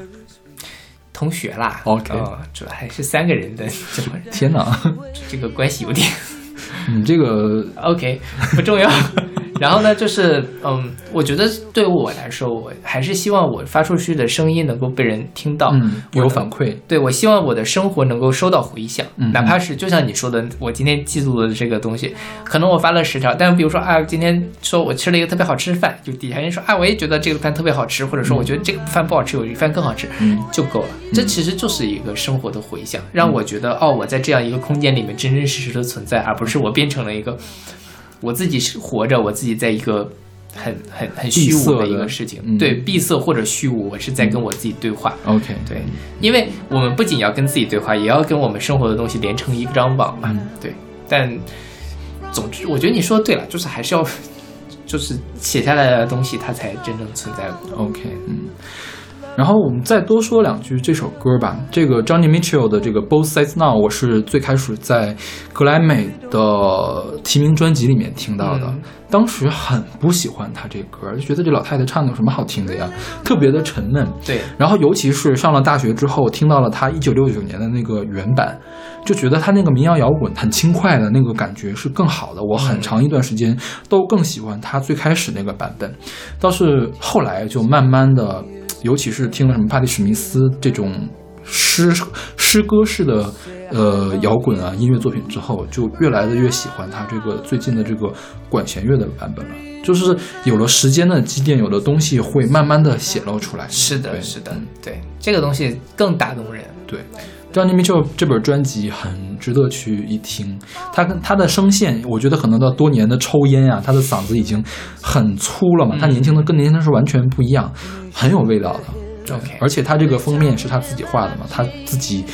同学啦。OK 啊主要还是三个人的交换日记，天哪，这个关系有点 你这个 OK，不重要。然后呢，就是嗯，我觉得对我来说，我还是希望我发出去的声音能够被人听到，有反馈，对我希望我的生活能够收到回响，嗯哪怕是就像你说的，我今天记录的这个东西，可能我发了十条，但比如说啊，今天说我吃了一个特别好吃的饭，就底下人说啊，我也觉得这个饭特别好吃，或者说我觉得这个饭不好吃，有一个饭更好吃，嗯。就够了。这其实就是一个生活的回响，让我觉得哦，我在这样一个空间里面真真实实的存在，而不是我变成了一个我自己是活着，我自己在一个。很很很虚无的一个事情，对闭塞或者虚无，我是在跟我自己对话。OK，对，因为我们不仅要跟自己对话，也要跟我们生活的东西连成一张网嘛。嗯对，但总之，我觉得你说的对了，就是还是要，就是写下来的东西，它才真正存在。OK，嗯。然后我们再多说两句这首歌吧。这个 Johnny Mitchell 的这个 Both Sides Now，我是最开始在格莱美的提名专辑里面听到的。嗯当时很不喜欢他这歌，就觉得这老太太唱的有什么好听的呀，特别的沉闷。对，然后尤其是上了大学之后，听到了他一九六九年的那个原版，就觉得他那个民谣摇滚很轻快的那个感觉是更好的。我很长一段时间都更喜欢他最开始那个版本，倒是后来就慢慢的，尤其是听了什么帕蒂史密斯这种诗诗歌式的呃摇滚啊音乐作品之后，就越来的越喜欢他这个最近的这个管弦乐的版本了。就是有了时间的积淀，有的东西会慢慢的显露出来。是的，是的嗯，对，这个东西更打动人。对，Johnny Mitchell 这本专辑很值得去一听。他跟他的声线，我觉得可能到多年的抽烟啊、他的嗓子已经很粗了嘛。他年轻的跟年轻的时候完全不一样，很有味道的。对 OK 而且他这个封面是他自己画的嘛，他自己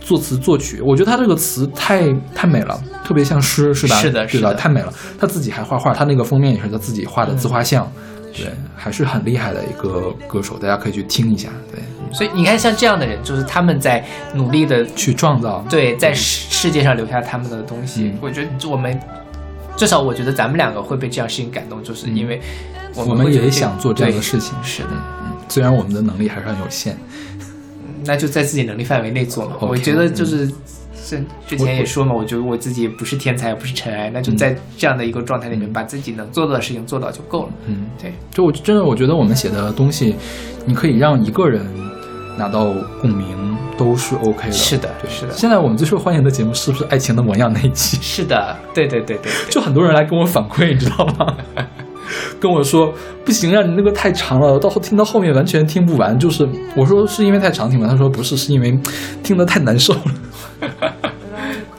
作词作曲，我觉得他这个词太太美了，特别像诗，是吧？是的，是的太美了。他自己还画画，他那个封面也是他自己画的自画像。对，还是很厉害的一个歌手，大家可以去听一下。对，所以你看，像这样的人，就是他们在努力的去创造。对，在世世界上留下他们的东西。嗯我觉得我们至少我觉得咱们两个会被这样事情感动，就是因为我我们也想做这样的事情。是的，嗯，虽然我们的能力还是很有限。那就在自己能力范围内做嘛。我觉得就是。是之前也说嘛，我觉得我自己也不是天才，也不是尘埃，那就在这样的一个状态里面，把自己能做到的事情做到就够了。嗯，对，就我真的我觉得我们写的东西，你可以让一个人拿到共鸣，都是 OK 的。是的对，是的现在我们最受欢迎的节目是不是《爱情的模样》那一期？是的，对对对对对，就很多人来跟我反馈，你知道吗？跟我说不行啊，你那个太长了，到后听到后面完全听不完。就是我说是因为太长听不完，他说不是，是因为听得太难受了。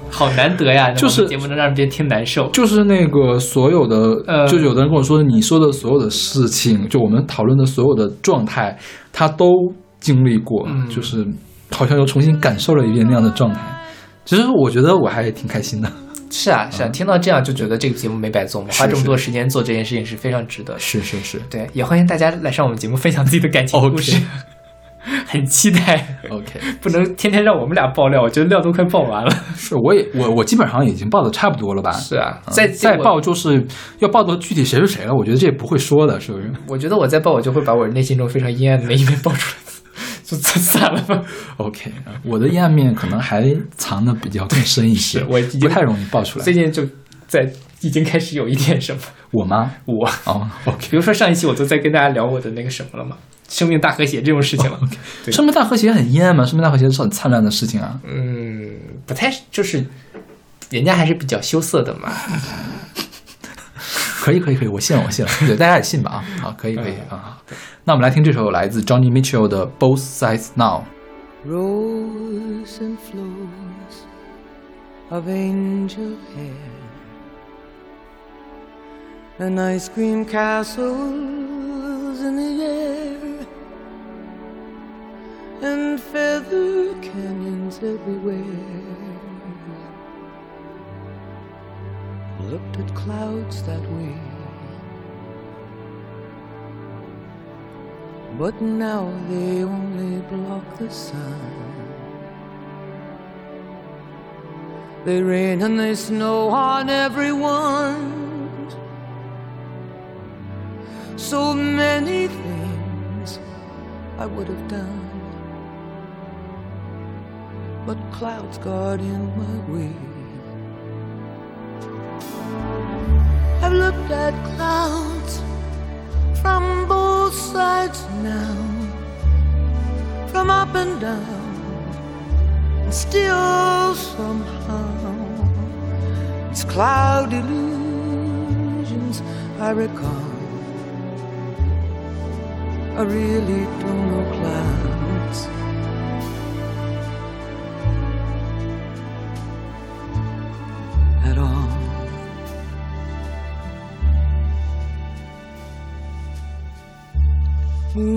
好难得呀，就是节目能让别人听难受。就是那个所有的，呃就有的人跟我说，你说的所有的事情，就我们讨论的所有的状态，他都经历过，嗯就是好像又重新感受了一遍那样的状态。其实我觉得我还挺开心的。是啊，是啊，听到这样就觉得这个节目没白做花这么多时间做这件事情是非常值得的。是是是对，也欢迎大家来上我们节目分享自己的感情故事，很期待。，OK，不能天天让我们俩爆料，我觉得料都快爆完了。是我也我我基本上已经爆的差不多了吧？是啊，嗯再再爆就是要爆到具体谁是谁了，我觉得这也不会说的，是不是我觉得我再爆，我就会把我内心中非常阴暗的那一面爆出来，就算了吧。OK，我的阴暗面可能还藏的比较更深一些，我已经不太容易爆出来最。近就在已经开始有一点什么，我吗？我哦，OK。比如说上一期我都在跟大家聊我的那个什么了嘛，生命大和谐这种事情了。对生命大和谐很阴暗吗？生命大和谐是很灿烂的事情啊。嗯，不太就是，人家还是比较羞涩的嘛。可以，可以，可以，我信了，我信了。对，大家也信吧啊。好，可以，可以啊。好那我们来听这首来自 Johnny Mitchell 的《Both Sides Now》。 Rose and flows of angel hair and ice cream castles in the air and feather canyons everywhere. Looked at clouds that way. But now they only block the sun. They rain and they snow on everyone. So many things I would have done. But clouds got in my way. I've looked at clouds from both sides now, from up and down, and still somehow it's cloud illusions I recall. I really don't know clouds.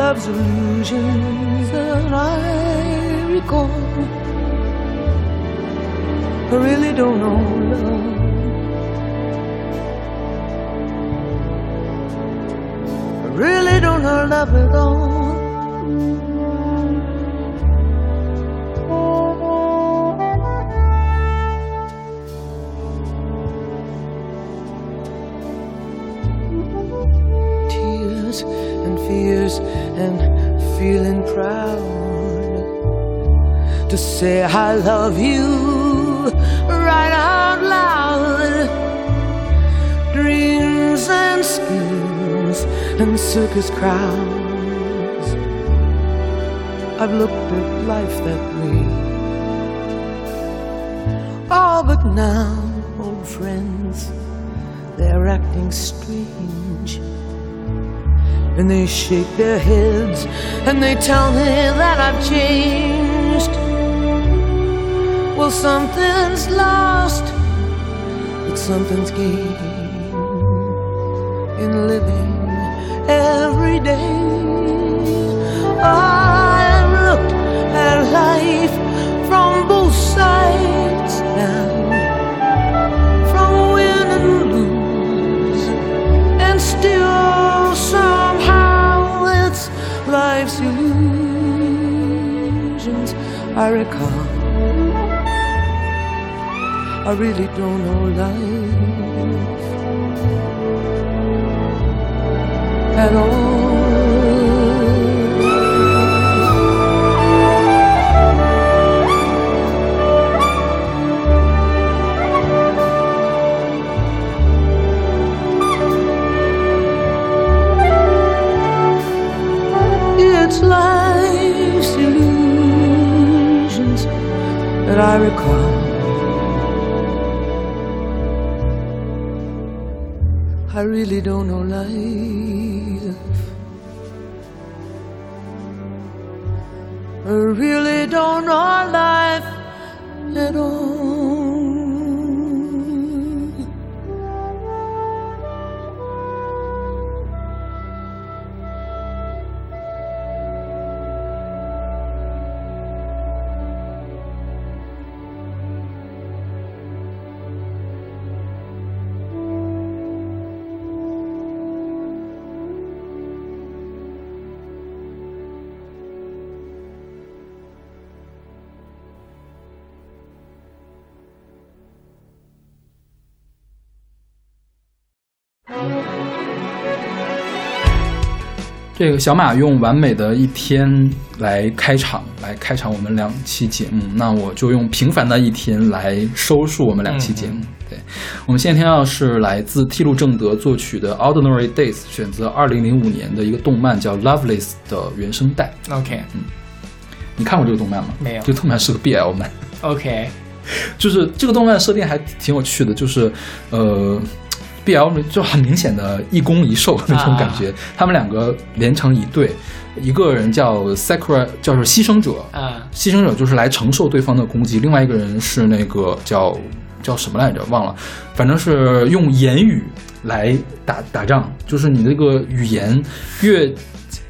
love's illusions that I recall. I really don't know love. I really don't know love at all. I love you right out loud. Dreams and schemes and circus crowds. I've looked at life that way. Oh, but now, old friends, they're acting strange. And they shake their heads and they tell me that I've changed. Something's lost, but something's gained in living every day. I've looked at life from both sides now, from win and lose, and still somehow it's life's illusions I recall. I really don't know life at all. I recall. I really don't know life. I really don't know life at all. 这个小马用完美的一天来开场，来开场我们两期节目，那我就用平凡的一天来收束我们两期节目。对，我们现在听到是来自蒂路正德作曲的《Ordinary Days》，选择二零零五年的一个动漫叫《Loveless》的原声带。OK 嗯你看过这个动漫吗？没有这个动漫是个 BL 漫。OK，就是这个动漫设定还挺有趣的，就是呃，BL 就很明显的一攻一受那种感觉，他们两个连成一对，一个人叫 Sakura，叫做牺牲者，啊。牺牲者就是来承受对方的攻击，另外一个人是那个叫叫什么来着，忘了，反正是用言语来打打仗，就是你那个语言越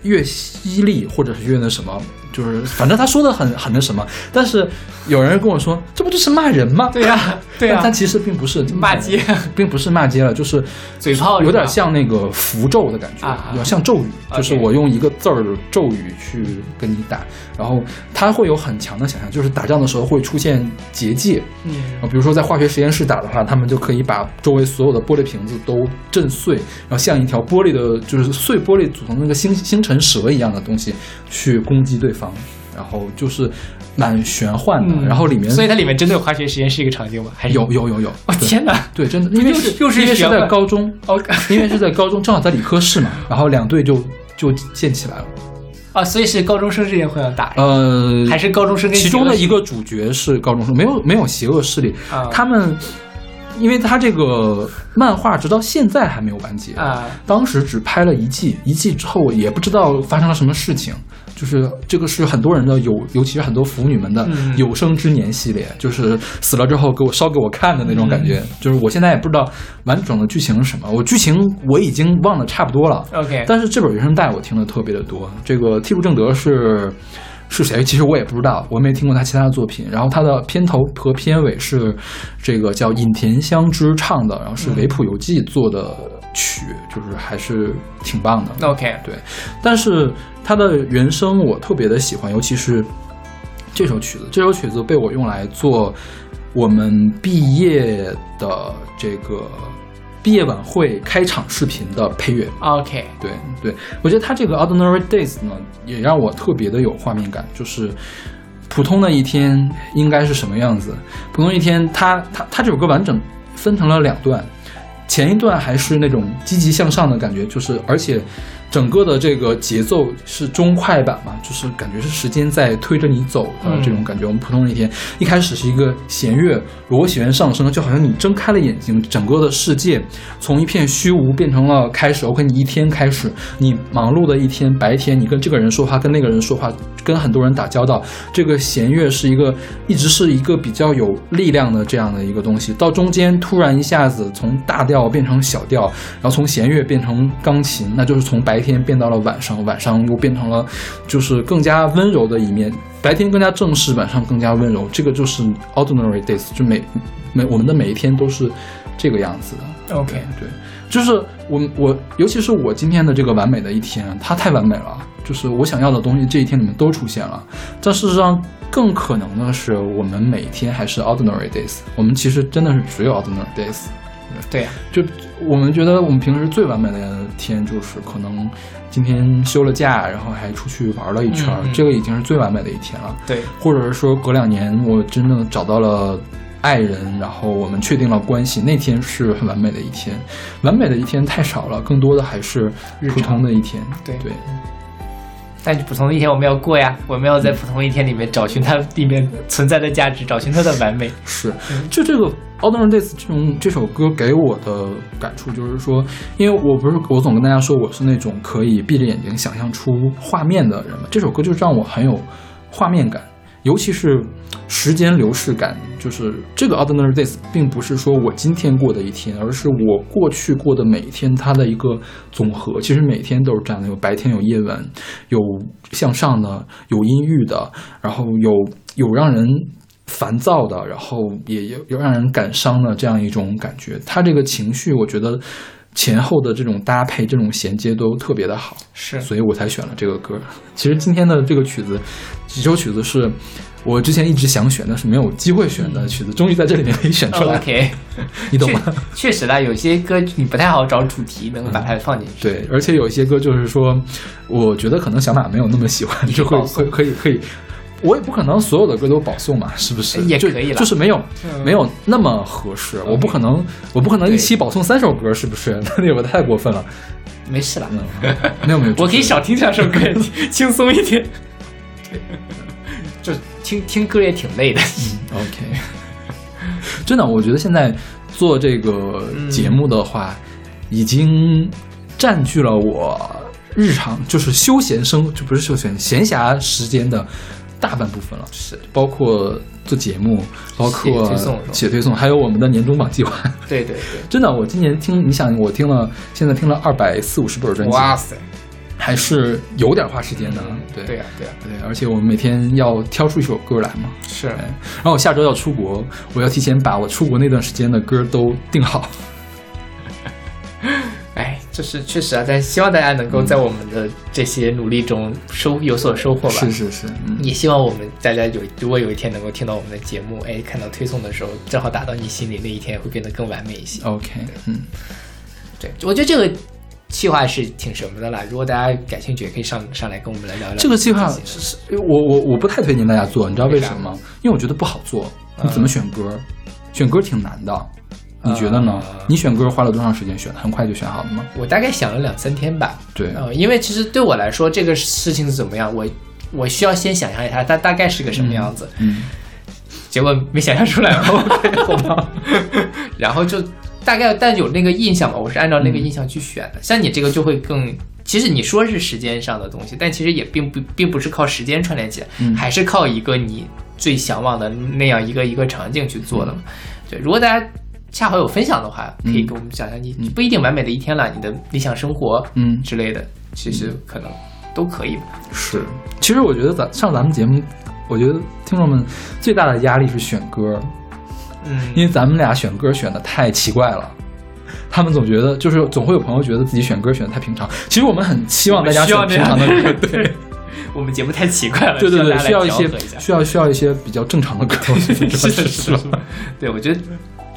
越犀利，或者是越那什么。就是，反正他说的很很那什么，但是有人跟我说，这不就是骂人吗？对呀 对呀。但他其实并不是骂街，并不是骂街了，就是嘴炮有点像那个符咒的感觉，啊。有点像咒语，就是我用一个字儿咒语去跟你打，然后他会有很强的想象，就是打仗的时候会出现结界，嗯。啊，比如说在化学实验室打的话，他们就可以把周围所有的玻璃瓶子都震碎，然后像一条玻璃的，就是碎玻璃组成那个星星辰蛇一样的东西去攻击对方，然后就是蛮玄幻的，嗯。然后里面所以它里面真的有化学实验室一个场景吗？还是？有有有有，我哦天哪。对，真的，因为又是又是因为是在高中，？OK。因为是在高中，正好在理科室嘛，然后两队就就建起来了。啊，所以是高中生之间会要打，呃，还是高中生跟其中的一个主角是高中生，没有没有邪恶势力，啊。他们因为他这个漫画直到现在还没有完结啊当时只拍了一季，一季之后也不知道发生了什么事情。就是这个是很多人的有，尤其是很多腐女们的嗯有生之年系列，就是死了之后给我烧给我看的那种感嗯觉。就是我现在也不知道完整的剧情是什么，我剧情我已经忘得差不多了。OK，但是这本原声带我听的特别的多。这个替入正德是是谁？其实我也不知道，我没听过他其他的作品。然后他的片头和片尾是这个叫尹田香织唱的，然后是维普游记做的曲，就是还是挺棒的。OK，对，但是他的原声我特别的喜欢，尤其是这首曲子。这首曲子被我用来做我们毕业的这个毕业晚会开场视频的配乐。OK，对对，我觉得它这个 Ordinary Days 呢，也让我特别的有画面感，就是普通的一天应该是什么样子。普通一天，它它它这首歌完整分成了两段，前一段还是那种积极向上的感觉，就是而且整个的这个节奏是中快板嘛，就是感觉是时间在推着你走的嗯这种感觉。我们普通人一天一开始是一个弦乐螺旋上升，就好像你睁开了眼睛，整个的世界从一片虚无变成了开始。OK，你一天开始，你忙碌的一天，白天你跟这个人说话，跟那个人说话，跟很多人打交道。这个弦乐是一个一直是一个比较有力量的这样的一个东西，到中间突然一下子从大调变成小调，然后从弦乐变成钢琴，那就是从白天变到了晚上，晚上又变成了就是更加温柔的一面。白天更加正式，晚上更加温柔，这个就是 ordinary days，就每每我们的每一天都是这个样子的。OK 对，就是我我，尤其是我今天的这个完美的一天，它太完美了，就是我想要的东西这一天里面都出现了。但事实上，更可能的是，我们每天还是 ordinary days，我们其实真的是只有 ordinary days。对呀、就我们觉得我们平时最完美的天，就是可能今天休了假，然后还出去玩了一圈，嗯嗯这个已经是最完美的一天了。对，或者是说隔两年我真正找到了爱人，然后我们确定了关系，那天是很完美的一天。完美的一天太少了，更多的还是普通的一天。对对，但普通的一天我们要过呀，我们要在普通一天里面找寻它里面存在的价值，找寻它的完美。是，就这个《Ordinary Days》这种这首歌给我的感触就是说，因为我不是我总跟大家说我是那种可以闭着眼睛想象出画面的人嘛，这首歌就让我很有画面感，尤其是时间流逝感。就是这个《Ordinary Days》并不是说我今天过的一天，而是我过去过的每一天它的一个总和。其实每天都是这样的，有白天，有夜晚，有向上的，有阴郁的，然后有有让人烦躁的，然后也有有让人感伤的这样一种感觉。他这个情绪，我觉得前后的这种搭配、这种衔接都特别的好，是所以我才选了这个歌。其实今天的这个曲子，几首曲子是我之前一直想选，但是没有机会选的曲子，终于在这里面可以选出来，OK，你懂吗？确实啦，有些歌你不太好找主题，能把它放进去。对，而且有一些歌就是说，我觉得可能小马没有那么喜欢，就会保送会可以可以。我也不可能所有的歌都保送嘛，是不是？就也可以了就是没有嗯没有那么合适。我不可能，我不可能一期保送三首歌，是不是？那有个太过分了。没事啦，嗯，没有没有，我可以就是少听两首歌，轻松一点。就听听歌也挺累的。OK，真的，我觉得现在做这个节目的话，已经占据了我日常就是休闲生，就不是休闲闲暇时间的大半部分了。是，包括做节目，包括写推送写推送，还有我们的年终榜计划。对对对，真的，我今年听，你想，我听了，现在听了二百四五十本专辑，哇塞，还是有点花时间的。对对呀对呀，对，而且我们每天要挑出一首歌来嘛。是，然后我下周要出国，我要提前把我出国那段时间的歌都定好。哎，就是确实啊，但希望大家能够在我们的这些努力中收有所收获吧。是是是，嗯，也希望我们大家有，如果有一天能够听到我们的节目，哎，看到推送的时候，正好打到你心里，那一天会变得更完美一些。OK，嗯，对，我觉得这个计划是挺什么的啦。如果大家感兴趣，也可以上上来跟我们来聊聊这个计划是是，我我我不太推荐大家做，你知道为什么吗？因为我觉得不好做。你怎么选歌？选歌挺难的，你觉得呢啊？你选歌花了多长时间选？很快就选好了吗？我大概想了两三天吧。对，呃，因为其实对我来说，这个事情是怎么样，我我需要先想象一下它大概是个什么样子。嗯，结果没想象出来。吧。然后就大概但有那个印象嘛，我是按照那个印象去选的。像你这个就会更，其实你说是时间上的东西，但其实也并不并不是靠时间串联起来，嗯还是靠一个你最向往的那样一个一个场景去做的嘛。对，如果大家恰好有分享的话，可以嗯给我们讲讲你不一定完美的一天了，你的理想生活，嗯。之类的，其实可能都可以吧。是，其实我觉得咱上咱们节目，我觉得听众们最大的压力是选歌，嗯，因为咱们俩选歌选的太奇怪了。他们总觉得，就是总会有朋友觉得自己选歌选的太平常。其实我们很希望大家选平常的歌，对。我们节目太奇怪了，对对对，需需要一些。需要需要一些比较正常的歌，是，是的，对，我觉得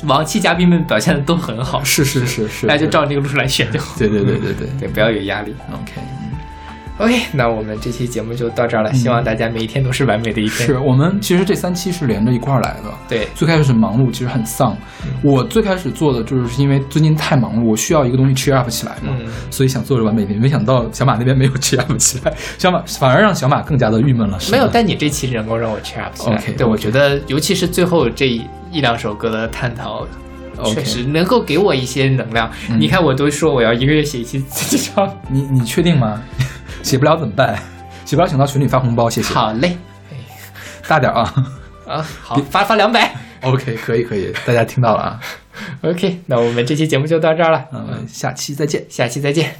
往期嘉宾们表现的都很好，是是是是，大家就照这个路数来选就好。对对对对对对，不要有压力。，OK，OK，那我们这期节目就到这儿了，希望大家每一天都是完美的一天。是我们其实这三期是连着一块儿来的。对，最开始是忙碌，其实很丧。我最开始做的就是因为最近太忙碌，我需要一个东西 cheer up 起来嘛，嗯所以想做着完美篇。没想到小马那边没有 cheer up 起来，小马反而让小马更加的郁闷了。是没有，但你这期能够让我 cheer up 起来。OK，对我觉得，尤其是最后这一一两首歌的探讨。确实能够给我一些能量。嗯你看，我都说我要一个月写一期自己唱。你你确定吗？写不了怎么办？写不了请到群里发红包，谢谢。好嘞，大点啊。啊，好，发发两百。OK，可以可以，大家听到了啊。OK，那我们这期节目就到这儿了，嗯，下期再见。下期再见。